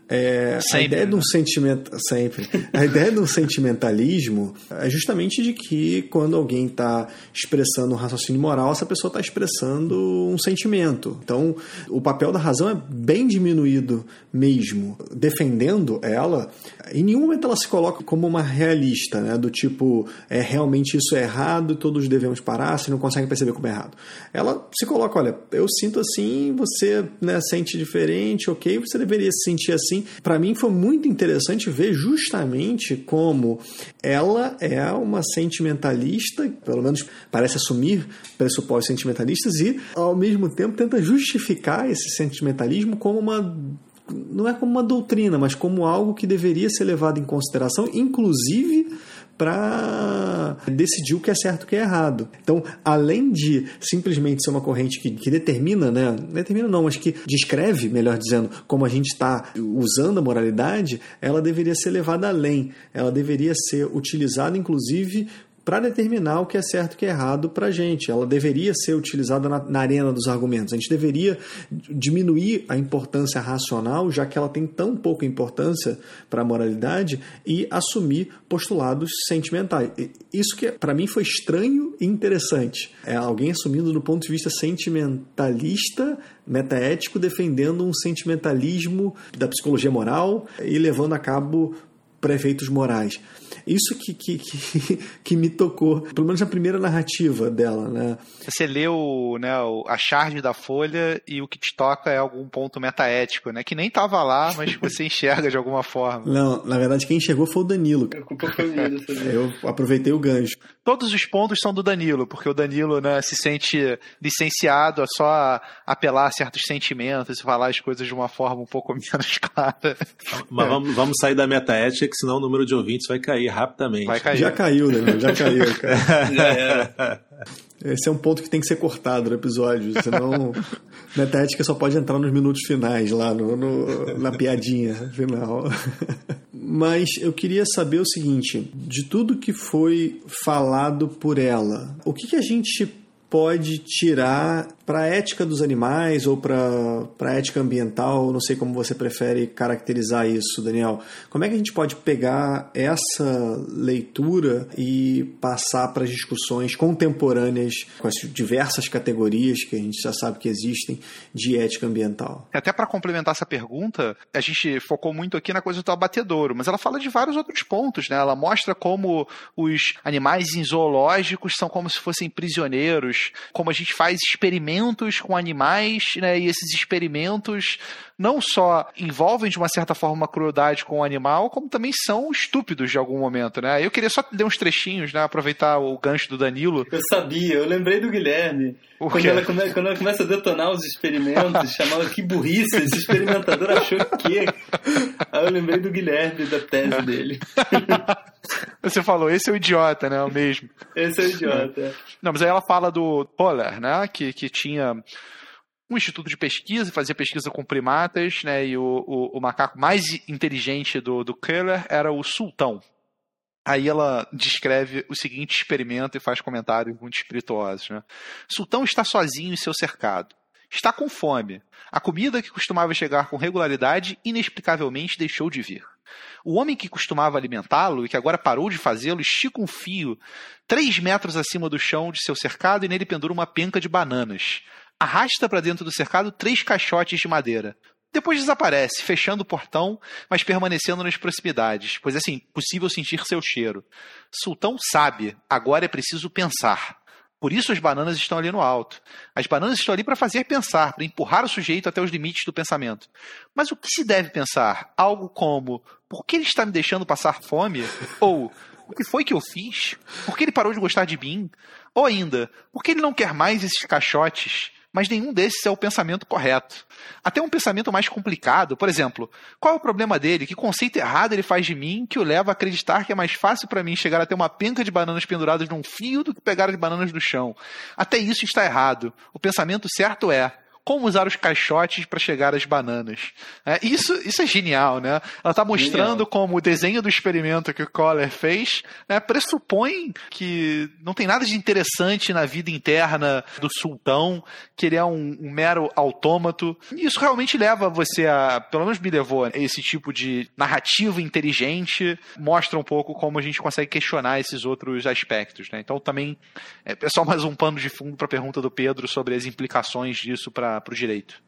é, a ideia de um né? sentimento sempre. A ideia de um sentimentalismo é justamente de que quando alguém está expressando um raciocínio moral essa pessoa está expressando um sentimento. Então o papel da razão é bem diminuído mesmo. Defendendo ela em nenhum momento ela se coloca como uma realista né? Do tipo é realmente isso é errado todos devemos parar se não conseguem perceber como é errado. Ela se coloca olha eu sinto assim você né, sente diferente ok você deveria se sentir assim assim, para mim foi muito interessante ver justamente como ela é uma sentimentalista, pelo menos parece assumir pressupostos sentimentalistas e, ao mesmo tempo, tenta justificar esse sentimentalismo como uma não é como uma doutrina, mas como algo que deveria ser levado em consideração, inclusive para decidir o que é certo e o que é errado. Então, além de simplesmente ser uma corrente que, que determina, né? Determina não, mas que descreve, melhor dizendo, como a gente está usando a moralidade, ela deveria ser levada além. Ela deveria ser utilizada, inclusive, para determinar o que é certo e o que é errado para a gente. Ela deveria ser utilizada na, na, arena dos argumentos. A gente deveria diminuir a importância racional, já que ela tem tão pouca importância para a moralidade, e assumir postulados sentimentais. Isso que para mim foi estranho e interessante. É alguém assumindo do ponto de vista sentimentalista, metaético, defendendo um sentimentalismo da psicologia moral e levando a cabo prefeitos morais. Isso que, que, que, <laughs> que, me tocou, pelo menos na primeira narrativa dela, né? Você leu né, a charge da Folha e o que te toca é algum ponto metaético, né? Que nem estava lá, mas você <laughs> enxerga de alguma forma. Não, na verdade quem enxergou foi o Danilo. Eu aproveitei o gancho. Todos os pontos são do Danilo, porque o Danilo né, se sente licenciado a só apelar a certos sentimentos e falar as coisas de uma forma um pouco <laughs> menos clara. Mas é. vamos, vamos sair da metaética, que senão o número de ouvintes vai cair rapidamente. Vai cair. Já caiu, né? Já caiu, cara. <laughs> Já era. Esse é um ponto que tem que ser cortado no episódio, senão <laughs> Metética só pode entrar nos minutos finais, lá no, no, na piadinha final. Mas eu queria saber o seguinte: de tudo que foi falado por ela, o que, que a gente pode tirar para a ética dos animais ou para a ética ambiental, não sei como você prefere caracterizar isso, Daniel. Como é que a gente pode pegar essa leitura e passar para as discussões contemporâneas com as diversas categorias que a gente já sabe que existem de ética ambiental? Até para complementar essa pergunta, a gente focou muito aqui na coisa do abatedouro, mas ela fala de vários outros pontos, né? Ela mostra como os animais em zoológicos são como se fossem prisioneiros, como a gente faz experimentos experimentos com animais, né? E esses experimentos não só envolvem de uma certa forma uma crueldade com o animal, como também são estúpidos de algum momento, né? Eu queria só ler uns trechinhos, né? Aproveitar o gancho do Danilo. Eu sabia, eu lembrei do Guilherme. Quando ela, come, quando ela, começa a detonar os experimentos, <laughs> chamava que burrice, esse experimentador achou que. Aí eu lembrei do Guilherme, da tese dele. <laughs> Você falou, esse é o idiota, né? O mesmo. Esse é o idiota. <laughs> Não, mas aí ela fala do Polar, né? Que, que tinha um instituto de pesquisa, fazia pesquisa com primatas, né? E o, o, o macaco mais inteligente do, do Keller era o sultão. Aí ela descreve o seguinte experimento e faz comentários muito espirituosos. Né? Sultão está sozinho em seu cercado. Está com fome. A comida que costumava chegar com regularidade inexplicavelmente deixou de vir. O homem que costumava alimentá-lo e que agora parou de fazê-lo estica um fio três metros acima do chão de seu cercado e nele pendura uma penca de bananas. Arrasta para dentro do cercado três caixotes de madeira. Depois desaparece, fechando o portão, mas permanecendo nas proximidades, pois é assim, possível sentir seu cheiro. Sultão sabe, agora é preciso pensar. Por isso as bananas estão ali no alto. As bananas estão ali para fazer pensar, para empurrar o sujeito até os limites do pensamento. Mas o que se deve pensar? Algo como: por que ele está me deixando passar fome? Ou o que foi que eu fiz? Por que ele parou de gostar de mim? Ou ainda, por que ele não quer mais esses caixotes? Mas nenhum desses é o pensamento correto. Até um pensamento mais complicado, por exemplo, qual é o problema dele? Que conceito errado ele faz de mim que o leva a acreditar que é mais fácil para mim chegar a ter uma penca de bananas penduradas num fio do que pegar as bananas do chão? Até isso está errado. O pensamento certo é: como usar os caixotes para chegar às bananas. É, isso, isso é genial, né? Ela está mostrando genial. como o desenho do experimento que o Kohler fez né, pressupõe que não tem nada de interessante na vida interna do sultão, que ele é um, um mero autômato. E isso realmente leva você a, pelo menos me levou a esse tipo de narrativa inteligente, mostra um pouco como a gente consegue questionar esses outros aspectos. Né? Então também é só mais um pano de fundo para a pergunta do Pedro sobre as implicações disso para para o direito?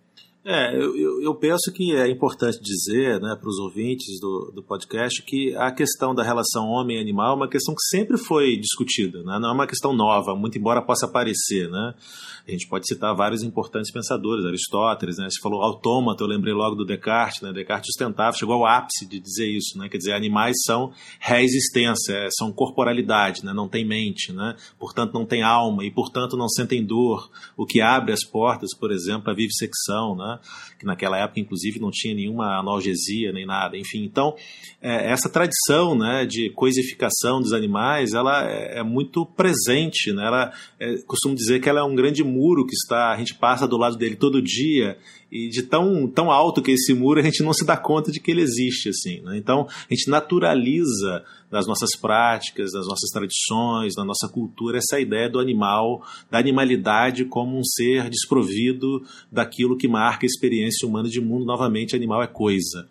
É, eu, eu, penso que é importante dizer né, para os ouvintes do, do podcast que a questão da relação homem-animal é uma questão que sempre foi discutida, né? não é uma questão nova, muito embora possa parecer. Né? A gente pode citar vários importantes pensadores, Aristóteles, né? você falou autômato, eu lembrei logo do Descartes, né? Descartes sustentava, chegou ao ápice de dizer isso, né? quer dizer, animais são reexistência, é, são corporalidade, né? não tem mente, né? portanto não tem alma e portanto não sentem dor, o que abre as portas, por exemplo, à vivissecção, né? Que naquela época, inclusive, não tinha nenhuma analgesia nem nada. Enfim, então, é, essa tradição né, de coisificação dos animais, ela é, é muito presente. Né? Ela, é, costumo dizer que ela é um grande muro que está, a gente passa do lado dele todo dia e de tão, tão alto que é esse muro a gente não se dá conta de que ele existe assim né? então a gente naturaliza nas nossas práticas nas nossas tradições na nossa cultura essa ideia do animal da animalidade como um ser desprovido daquilo que marca a experiência humana de mundo novamente animal é coisa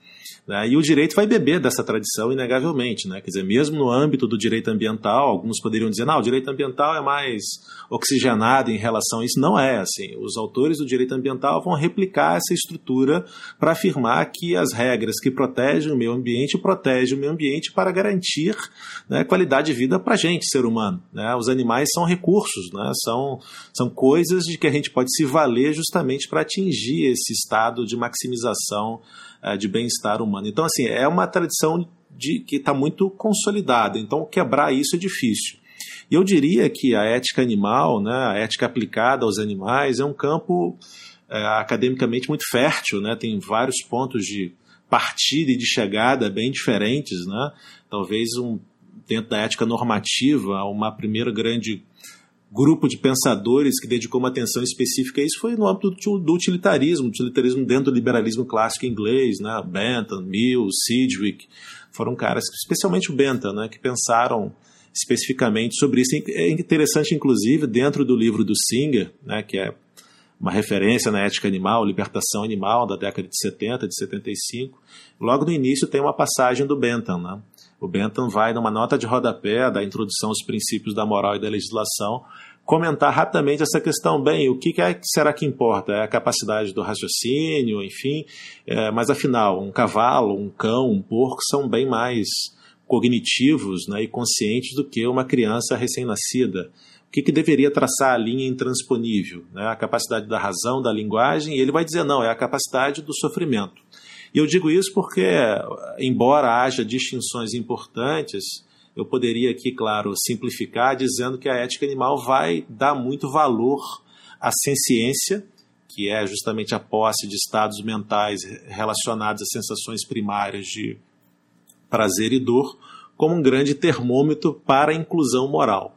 né? E o direito vai beber dessa tradição, inegavelmente. Né? Quer dizer, mesmo no âmbito do direito ambiental, alguns poderiam dizer, não, o direito ambiental é mais oxigenado em relação a isso. Não é assim. Os autores do direito ambiental vão replicar essa estrutura para afirmar que as regras que protegem o meio ambiente protegem o meio ambiente para garantir né, qualidade de vida para a gente, ser humano. Né? Os animais são recursos, né? são, são coisas de que a gente pode se valer justamente para atingir esse estado de maximização de bem-estar humano. Então, assim, é uma tradição de, que está muito consolidada. Então, quebrar isso é difícil. E eu diria que a ética animal, né, a ética aplicada aos animais, é um campo é, academicamente muito fértil, né, tem vários pontos de partida e de chegada bem diferentes. Né, talvez um, dentro da ética normativa, uma primeira grande grupo de pensadores que dedicou uma atenção específica a isso foi no âmbito do utilitarismo, utilitarismo dentro do liberalismo clássico inglês, né? Bentham, Mill, Sidgwick, foram caras, especialmente o Bentham, né? que pensaram especificamente sobre isso. É interessante, inclusive, dentro do livro do Singer, né? que é uma referência na ética animal, libertação animal, da década de 70, de 75, logo no início tem uma passagem do Bentham, né? O Bentham vai, numa nota de rodapé da introdução aos princípios da moral e da legislação, comentar rapidamente essa questão. Bem, o que, é, será que importa? É a capacidade do raciocínio, enfim. É, mas afinal, um cavalo, um cão, um porco são bem mais cognitivos né, e conscientes do que uma criança recém-nascida. O que, que, deveria traçar a linha intransponível? Né? A capacidade da razão, da linguagem, e ele vai dizer: não, é a capacidade do sofrimento. E eu digo isso porque, embora haja distinções importantes, eu poderia aqui, claro, simplificar dizendo que a ética animal vai dar muito valor à ciência, que é justamente a posse de estados mentais relacionados a sensações primárias de prazer e dor, como um grande termômetro para a inclusão moral.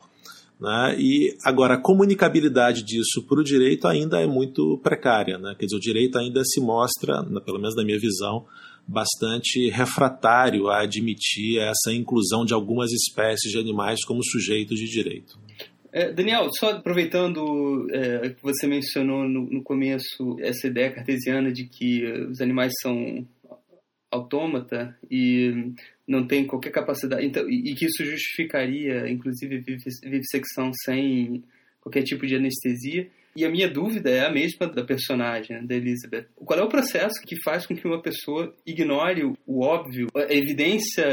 Né? E agora, a comunicabilidade disso para o direito ainda é muito precária. Né? Quer dizer, o direito ainda se mostra, pelo menos na minha visão, bastante refratário a admitir essa inclusão de algumas espécies de animais como sujeitos de direito. É, Daniel, só aproveitando é, que você mencionou no, no, começo essa ideia cartesiana de que os animais são autômata e não tem qualquer capacidade então, e, que isso justificaria inclusive vivissecção sem qualquer tipo de anestesia e a minha dúvida é a mesma da personagem, né, da Elizabeth. Qual é o processo que faz com que uma pessoa ignore o óbvio, a evidência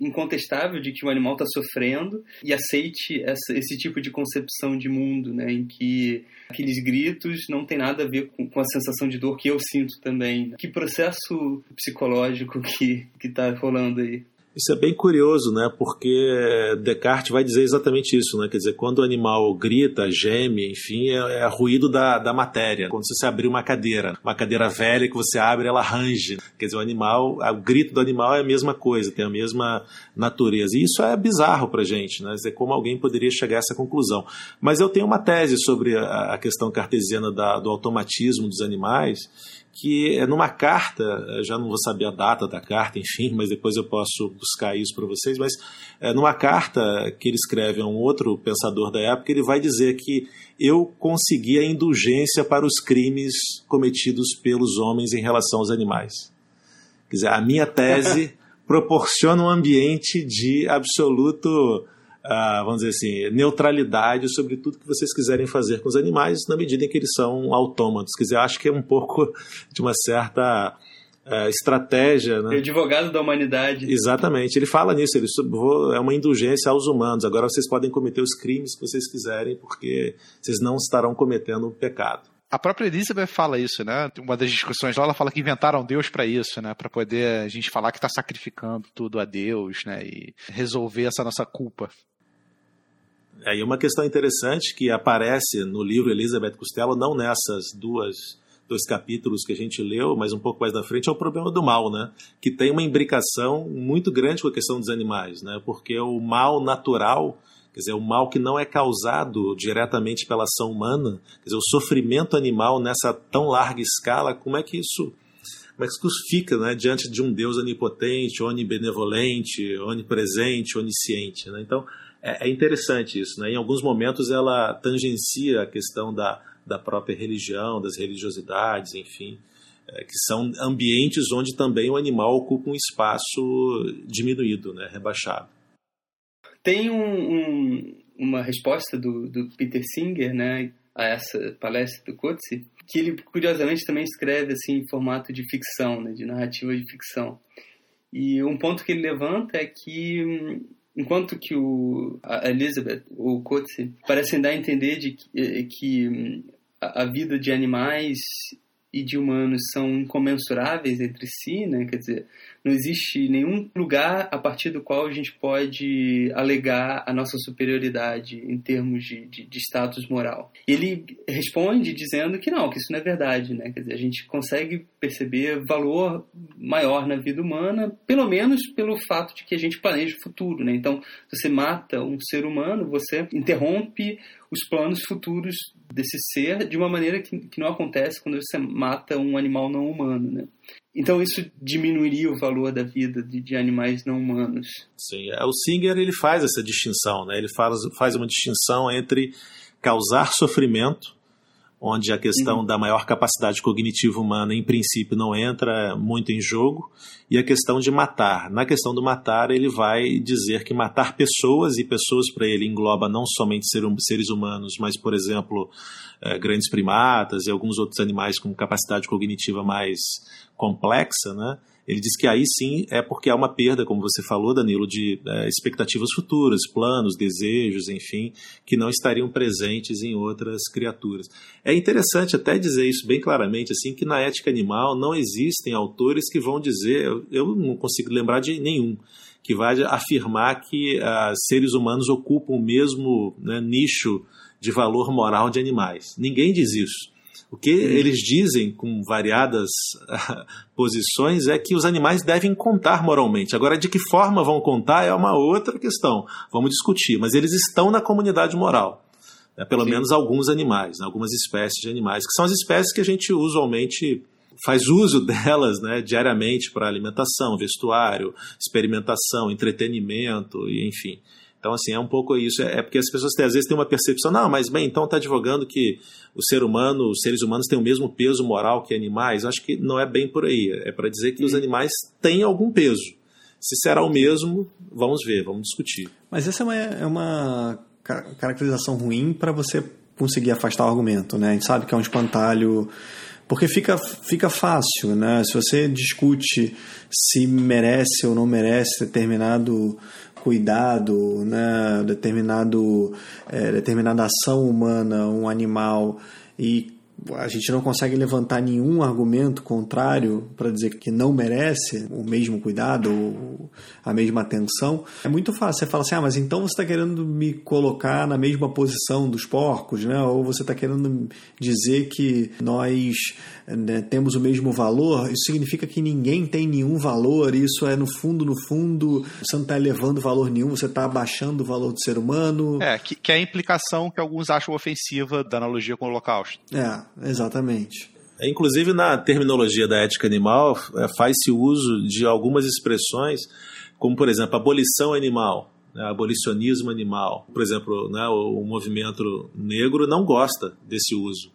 incontestável de que o animal está sofrendo e aceite essa, esse tipo de concepção de mundo, né, em que aqueles gritos não tem nada a ver com, com a sensação de dor que eu sinto também. Que processo psicológico que está rolando aí? Isso é bem curioso, né? Porque Descartes vai dizer exatamente isso, né? Quer dizer, quando o animal grita, geme, enfim, é, é ruído da, da matéria. Quando você abrir uma cadeira, uma cadeira velha que você abre, ela range. Quer dizer, o animal, o grito do animal é a mesma coisa, tem a mesma natureza. E isso é bizarro pra gente, né? Quer dizer, como alguém poderia chegar a essa conclusão. Mas eu tenho uma tese sobre a, a questão cartesiana da, do automatismo dos animais que é numa carta, já não vou saber a data da carta, enfim, <laughs> mas depois eu posso buscar isso para vocês, mas é numa carta que ele escreve a um outro pensador da época, ele vai dizer que eu consegui a indulgência para os crimes cometidos pelos homens em relação aos animais. Quer dizer, a minha tese <laughs> proporciona um ambiente de absoluto uh, vamos dizer assim, neutralidade sobre tudo que vocês quiserem fazer com os animais, na medida em que eles são autômatos. Quer dizer, acho que é um pouco <laughs> de uma certa uh, estratégia. Né? O advogado da humanidade. Exatamente. Ele fala nisso, ele é uma indulgência aos humanos. Agora vocês podem cometer os crimes que vocês quiserem, porque vocês não estarão cometendo o pecado. A própria Elizabeth fala isso, né? Uma das discussões lá, ela fala que inventaram Deus para isso, né? Para poder a gente falar que está sacrificando tudo a Deus, né? E resolver essa nossa culpa. Aí uma questão interessante que aparece no livro Elizabeth Costello, não nessas duas dois capítulos que a gente leu, mas um pouco mais na frente, é o problema do mal, né? Que tem uma imbricação muito grande com a questão dos animais, né? Porque o mal natural, quer dizer, o mal que não é causado diretamente pela ação humana, quer dizer, o sofrimento animal nessa tão larga escala, como é que isso como é que isso fica né, diante de um Deus onipotente, onibenevolente, onipresente, onisciente? Né? Então, é, é interessante isso. Né? Em alguns momentos ela tangencia a questão da, da própria religião, das religiosidades, enfim, é, que são ambientes onde também o animal ocupa um espaço diminuído, né, rebaixado. Tem um, um, uma resposta do, do, Peter Singer né, a essa palestra do Coetzee, que ele curiosamente também escreve assim em formato de ficção, né, de narrativa de ficção. E um ponto que ele levanta é que Enquanto que o, a Elizabeth, o Coetzee, parecem dar a entender de que, eh, que hum, a vida de animais e de humanos são incomensuráveis entre si, né? Quer dizer, não existe nenhum lugar a partir do qual a gente pode alegar a nossa superioridade em termos de, de, de status moral. Ele responde dizendo que não, que isso não é verdade, né? Quer dizer, a gente consegue perceber valor maior na vida humana, pelo menos pelo fato de que a gente planeja o futuro, né? Então, se você mata um ser humano, você interrompe os planos futuros desse ser de uma maneira que, que não acontece quando você mata um animal não humano, né? Então isso diminuiria o valor da vida de, de, animais não humanos. Sim, é, o Singer ele faz essa distinção, né? Ele faz, faz uma distinção entre causar sofrimento onde a questão uhum. da maior capacidade cognitiva humana, em princípio, não entra muito em jogo, e a questão de matar. Na questão do matar, ele vai dizer que matar pessoas, e pessoas para ele engloba não somente seres humanos, mas, por exemplo, eh, grandes primatas e alguns outros animais com capacidade cognitiva mais complexa, né? Ele diz que aí sim é porque há uma perda, como você falou, Danilo, de é, expectativas futuras, planos, desejos, enfim, que não estariam presentes em outras criaturas. É interessante até dizer isso bem claramente, assim, que na ética animal não existem autores que vão dizer, eu, eu não consigo lembrar de nenhum, que vai afirmar que uh, seres humanos ocupam o mesmo né, nicho de valor moral de animais. Ninguém diz isso. O que eles dizem com variadas <laughs> posições é que os animais devem contar moralmente. Agora, de que forma vão contar é uma outra questão. Vamos discutir. Mas eles estão na comunidade moral. Né? Pelo Sim. menos alguns animais, né? algumas espécies de animais, que são as espécies que a gente usualmente faz uso <laughs> delas né, diariamente para alimentação, vestuário, experimentação, entretenimento, e enfim. Então, assim, é um pouco isso. É porque as pessoas às vezes têm uma percepção, não, mas bem, então está advogando que o ser humano, os seres humanos têm o mesmo peso moral que animais. Acho que não é bem por aí. É para dizer que os animais têm algum peso. Se será o mesmo, vamos ver, vamos discutir. Mas essa é uma, é uma caracterização ruim para você conseguir afastar o argumento, né? A gente sabe que é um espantalho porque fica, fica fácil, né? Se você discute se merece ou não merece determinado cuidado, né? determinado, é, determinada ação humana, um animal, e a gente não consegue levantar nenhum argumento contrário para dizer que não merece o mesmo cuidado ou a mesma atenção, é muito fácil. Você fala assim, ah, mas então você está querendo me colocar na mesma posição dos porcos, né? Ou você está querendo dizer que nós né, temos o mesmo valor? Isso significa que ninguém tem nenhum valor. Isso é no fundo, no fundo, você não está elevando valor nenhum. Você está abaixando o valor do ser humano. É que, que é a implicação que alguns acham ofensiva da analogia com o Holocausto. É, exatamente. É, inclusive, na terminologia da ética animal, é, faz-se uso de algumas expressões, como, por exemplo, abolição animal, né, abolicionismo animal. Por exemplo, né, o, o, movimento negro não gosta desse uso.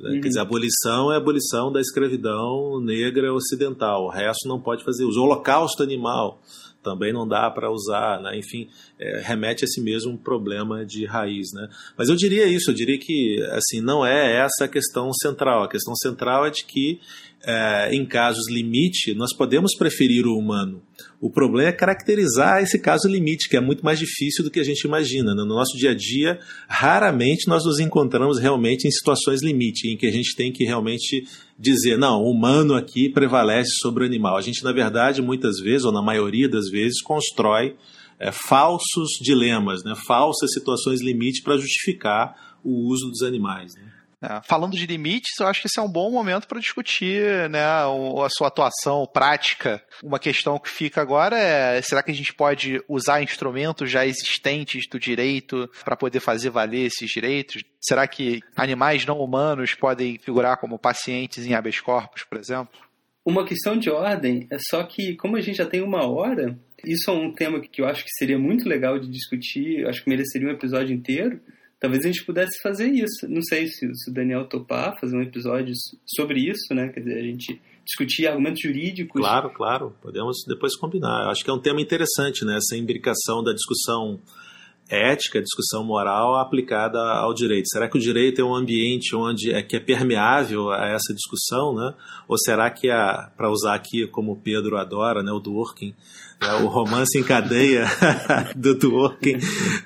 Né? Uhum. Quer dizer, a abolição é a abolição da escravidão negra ocidental, o resto não pode fazer uso. O holocausto animal também não dá para usar, né? enfim, é, remete a esse mesmo problema de raiz. Né? Mas eu diria isso, eu diria que assim não é essa a questão central. A questão central é de que é, em casos limite, nós podemos preferir o humano. O problema é caracterizar esse caso limite, que é muito mais difícil do que a gente imagina. No nosso dia a dia, raramente nós nos encontramos realmente em situações limite, em que a gente tem que realmente dizer, não, o humano aqui prevalece sobre o animal. A gente, na verdade, muitas vezes, ou na maioria das vezes, constrói é, falsos dilemas, né? falsas situações limite para justificar o uso dos animais. Né? É, falando de limites, eu acho que esse é um bom momento para discutir né, a sua atuação prática. Uma questão que fica agora é: será que a gente pode usar instrumentos já existentes do direito para poder fazer valer esses direitos? Será que animais não humanos podem figurar como pacientes em habeas corpus, por exemplo? Uma questão de ordem é só que, como a gente já tem uma hora, isso é um tema que eu acho que seria muito legal de discutir, acho que mereceria um episódio inteiro talvez a gente pudesse fazer isso. Não sei se, se o Daniel topar fazer um episódio sobre isso, né? Quer dizer, a gente discutir argumentos jurídicos. Claro, claro. Podemos depois combinar. Acho que é um tema interessante, né? Essa imbricação da discussão ética, discussão moral aplicada ao direito. Será que o direito é um ambiente onde é que é permeável a essa discussão, né? Ou será que para usar aqui como o Pedro adora, né, o Dworkin, né, o romance em cadeia <laughs> do Dworkin,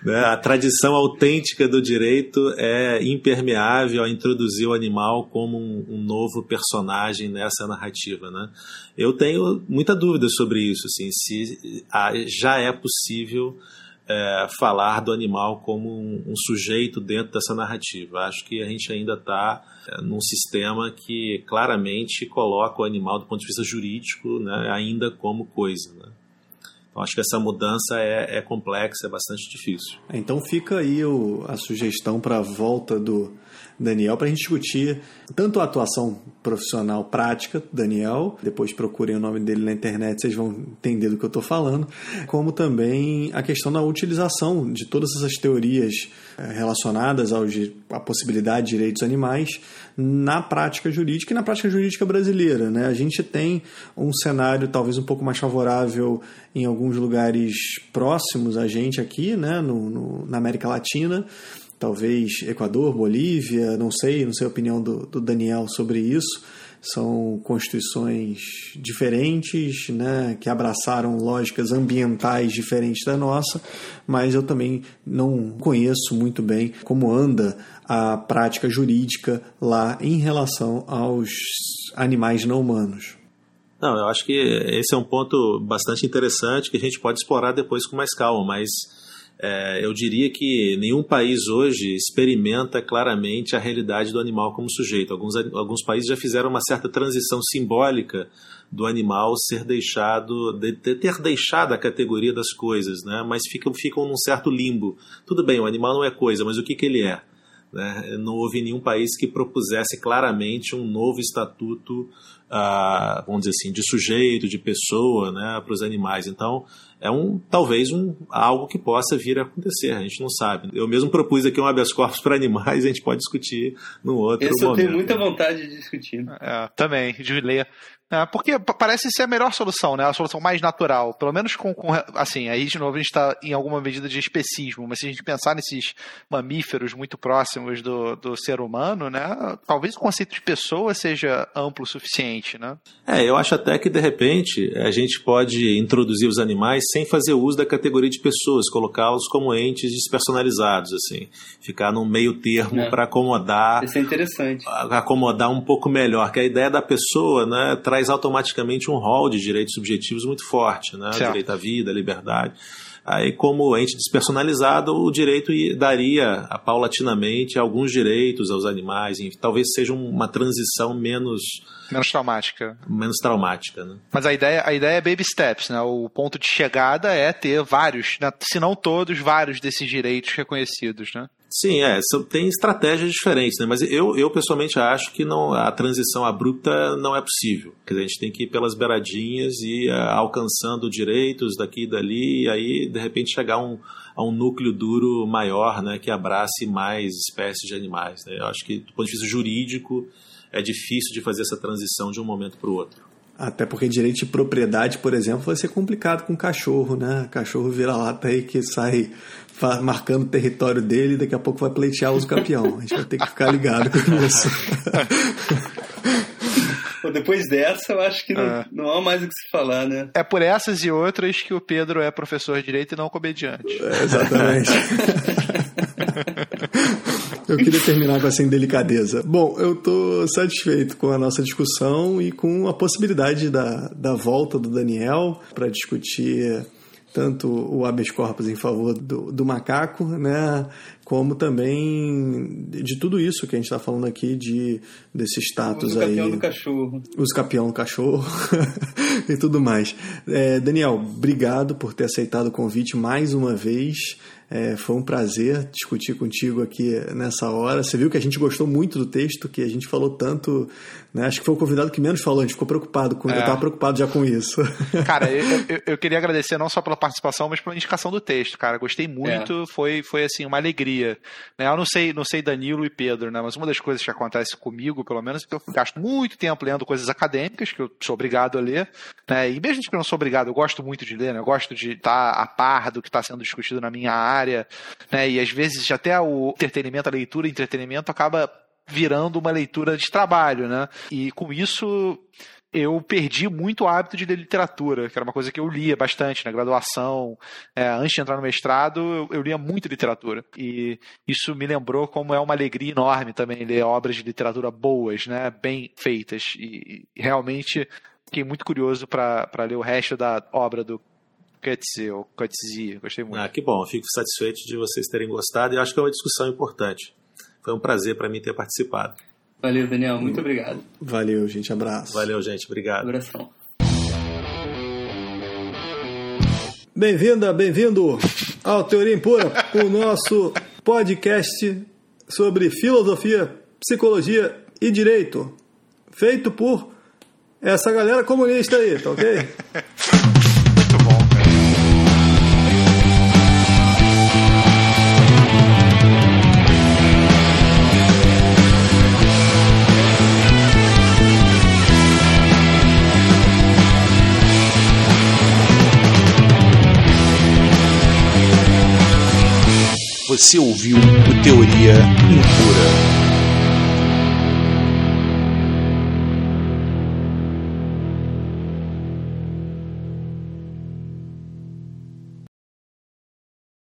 né, a tradição autêntica do direito é impermeável a introduzir o animal como um, um novo personagem nessa narrativa, né? Eu tenho muita dúvida sobre isso, assim, se já é possível é, falar do animal como um, um, sujeito dentro dessa narrativa. Acho que a gente ainda está é, num sistema que claramente coloca o animal, do ponto de vista jurídico, né, ainda como coisa. Né? Então, acho que essa mudança é, é complexa, é bastante difícil. Então fica aí o, a sugestão para a volta do Daniel para a gente discutir tanto a atuação profissional prática Daniel, depois procurem o nome dele na internet, vocês vão entender do que eu estou falando, como também a questão da utilização de todas essas teorias eh, relacionadas ao, à possibilidade de direitos animais na prática jurídica e na prática jurídica brasileira. Né? A gente tem um cenário talvez um pouco mais favorável em alguns lugares próximos a gente aqui, né? no, no na América Latina, talvez Equador, Bolívia, não sei, não sei a opinião do, do Daniel sobre isso. São constituições diferentes, né, que abraçaram lógicas ambientais diferentes da nossa, mas eu também não conheço muito bem como anda a prática jurídica lá em relação aos animais não humanos. Não, eu acho que esse é um ponto bastante interessante que a gente pode explorar depois com mais calma, mas é, eu diria que nenhum país hoje experimenta claramente a realidade do animal como sujeito. Alguns, alguns países já fizeram uma certa transição simbólica do animal ser deixado, de, de ter deixado a categoria das coisas, né? mas ficam, ficam num certo limbo. Tudo bem, o animal não é coisa, mas o que, que ele é? Né? Não houve nenhum país que propusesse claramente um novo estatuto, ah, vamos dizer assim, de sujeito, de pessoa, né, para os animais. Então, é um talvez um algo que possa vir a acontecer, a gente não sabe. Eu mesmo propus aqui um habeas corpus para animais, <laughs> a gente pode discutir no outro Esse momento. eu tenho muita vontade de discutir. É, também, de ler. É, porque parece ser a melhor solução, né? A solução mais natural. Pelo menos com, com assim, aí de novo a gente está em alguma medida de especismo, mas se a gente pensar nesses mamíferos muito próximos do, do ser humano, né? Talvez o conceito de pessoa seja amplo o suficiente, né? É, eu acho até que de repente a gente pode introduzir os animais sem fazer uso da categoria de pessoas, colocá-los como entes despersonalizados, assim, ficar num meio termo É. para acomodar Isso é interessante. acomodar um pouco melhor, que a ideia da pessoa né, traz automaticamente um rol de direitos subjetivos muito forte, né? Certo. Direito à vida, à liberdade. Aí, como ente despersonalizado, o direito daria paulatinamente alguns direitos aos animais, enfim, talvez seja uma transição menos, Menos traumática. menos traumática. Né? Mas a ideia, a ideia é baby steps, né? O ponto de chegada é ter vários, né? se não todos, vários desses direitos reconhecidos, né? Sim, é, tem estratégias diferentes, né? mas eu, eu pessoalmente acho que não, a transição abrupta não é possível. Quer dizer, a gente tem que ir pelas beiradinhas e eh, alcançando direitos daqui e dali, e aí de repente chegar a um, a um núcleo duro maior, né, que abrace mais espécies de animais. né? Eu acho que do ponto de vista jurídico é difícil de fazer essa transição de um momento para o outro. Até porque direito de propriedade, por exemplo, vai ser complicado com cachorro, né? Cachorro vira-lata aí que sai marcando o território dele daqui a pouco vai pleitear uso campeão. A gente vai ter que ficar ligado com isso. Depois dessa, eu acho que não, É. não há mais o que se falar, né? É por essas e outras que o Pedro é professor de direito e não comediante. É, exatamente. Eu queria terminar com essa indelicadeza. Bom, eu estou satisfeito com a nossa discussão e com a possibilidade da, da volta do Daniel para discutir tanto o habeas corpus em favor do, do macaco, né, como também de tudo isso que a gente está falando aqui de desse status aí campeão do cachorro. os campeão do cachorro <laughs> e tudo mais. É, Daniel, obrigado por ter aceitado o convite mais uma vez. É, foi um prazer discutir contigo aqui nessa hora. Você viu que a gente gostou muito do texto, que a gente falou tanto. Né? Acho que foi o convidado que menos falou, a gente ficou preocupado com. Eu É. estava preocupado já com isso. <laughs> Cara, eu, eu- eu queria agradecer não só pela participação, mas pela indicação do texto, cara. Gostei muito, foi, foi assim, uma alegria. Né? Eu não sei, não sei Danilo e Pedro, né? Mas uma das coisas que acontece comigo, pelo menos, é que eu gasto muito tempo lendo coisas acadêmicas, que eu sou obrigado a ler. Né? E mesmo que eu não sou obrigado, eu gosto muito de ler, né? Eu gosto de estar a par do que está sendo discutido na minha área. Né? E às vezes até o entretenimento, a leitura, entretenimento acaba virando uma leitura de trabalho, né? E com isso eu perdi muito o hábito de ler literatura, que era uma coisa que eu lia bastante na graduação. É, antes de entrar no mestrado, eu, eu lia muito literatura. E isso me lembrou como é uma alegria enorme também ler obras de literatura boas, né, bem feitas. E, e realmente fiquei muito curioso para ler o resto da obra do Coetzee, ou. Gostei muito. Ah, que bom, fico satisfeito de vocês terem gostado e acho que é uma discussão importante. Foi um prazer para mim ter participado. Valeu, Daniel. Muito obrigado. Valeu, gente. Abraço. Valeu, gente. Obrigado. Abração. Bem-vinda, bem-vindo ao Teoria Impura, o nosso podcast sobre filosofia, psicologia e direito, feito por essa galera comunista aí, tá ok? <laughs> Você ouviu o Teoria Impura.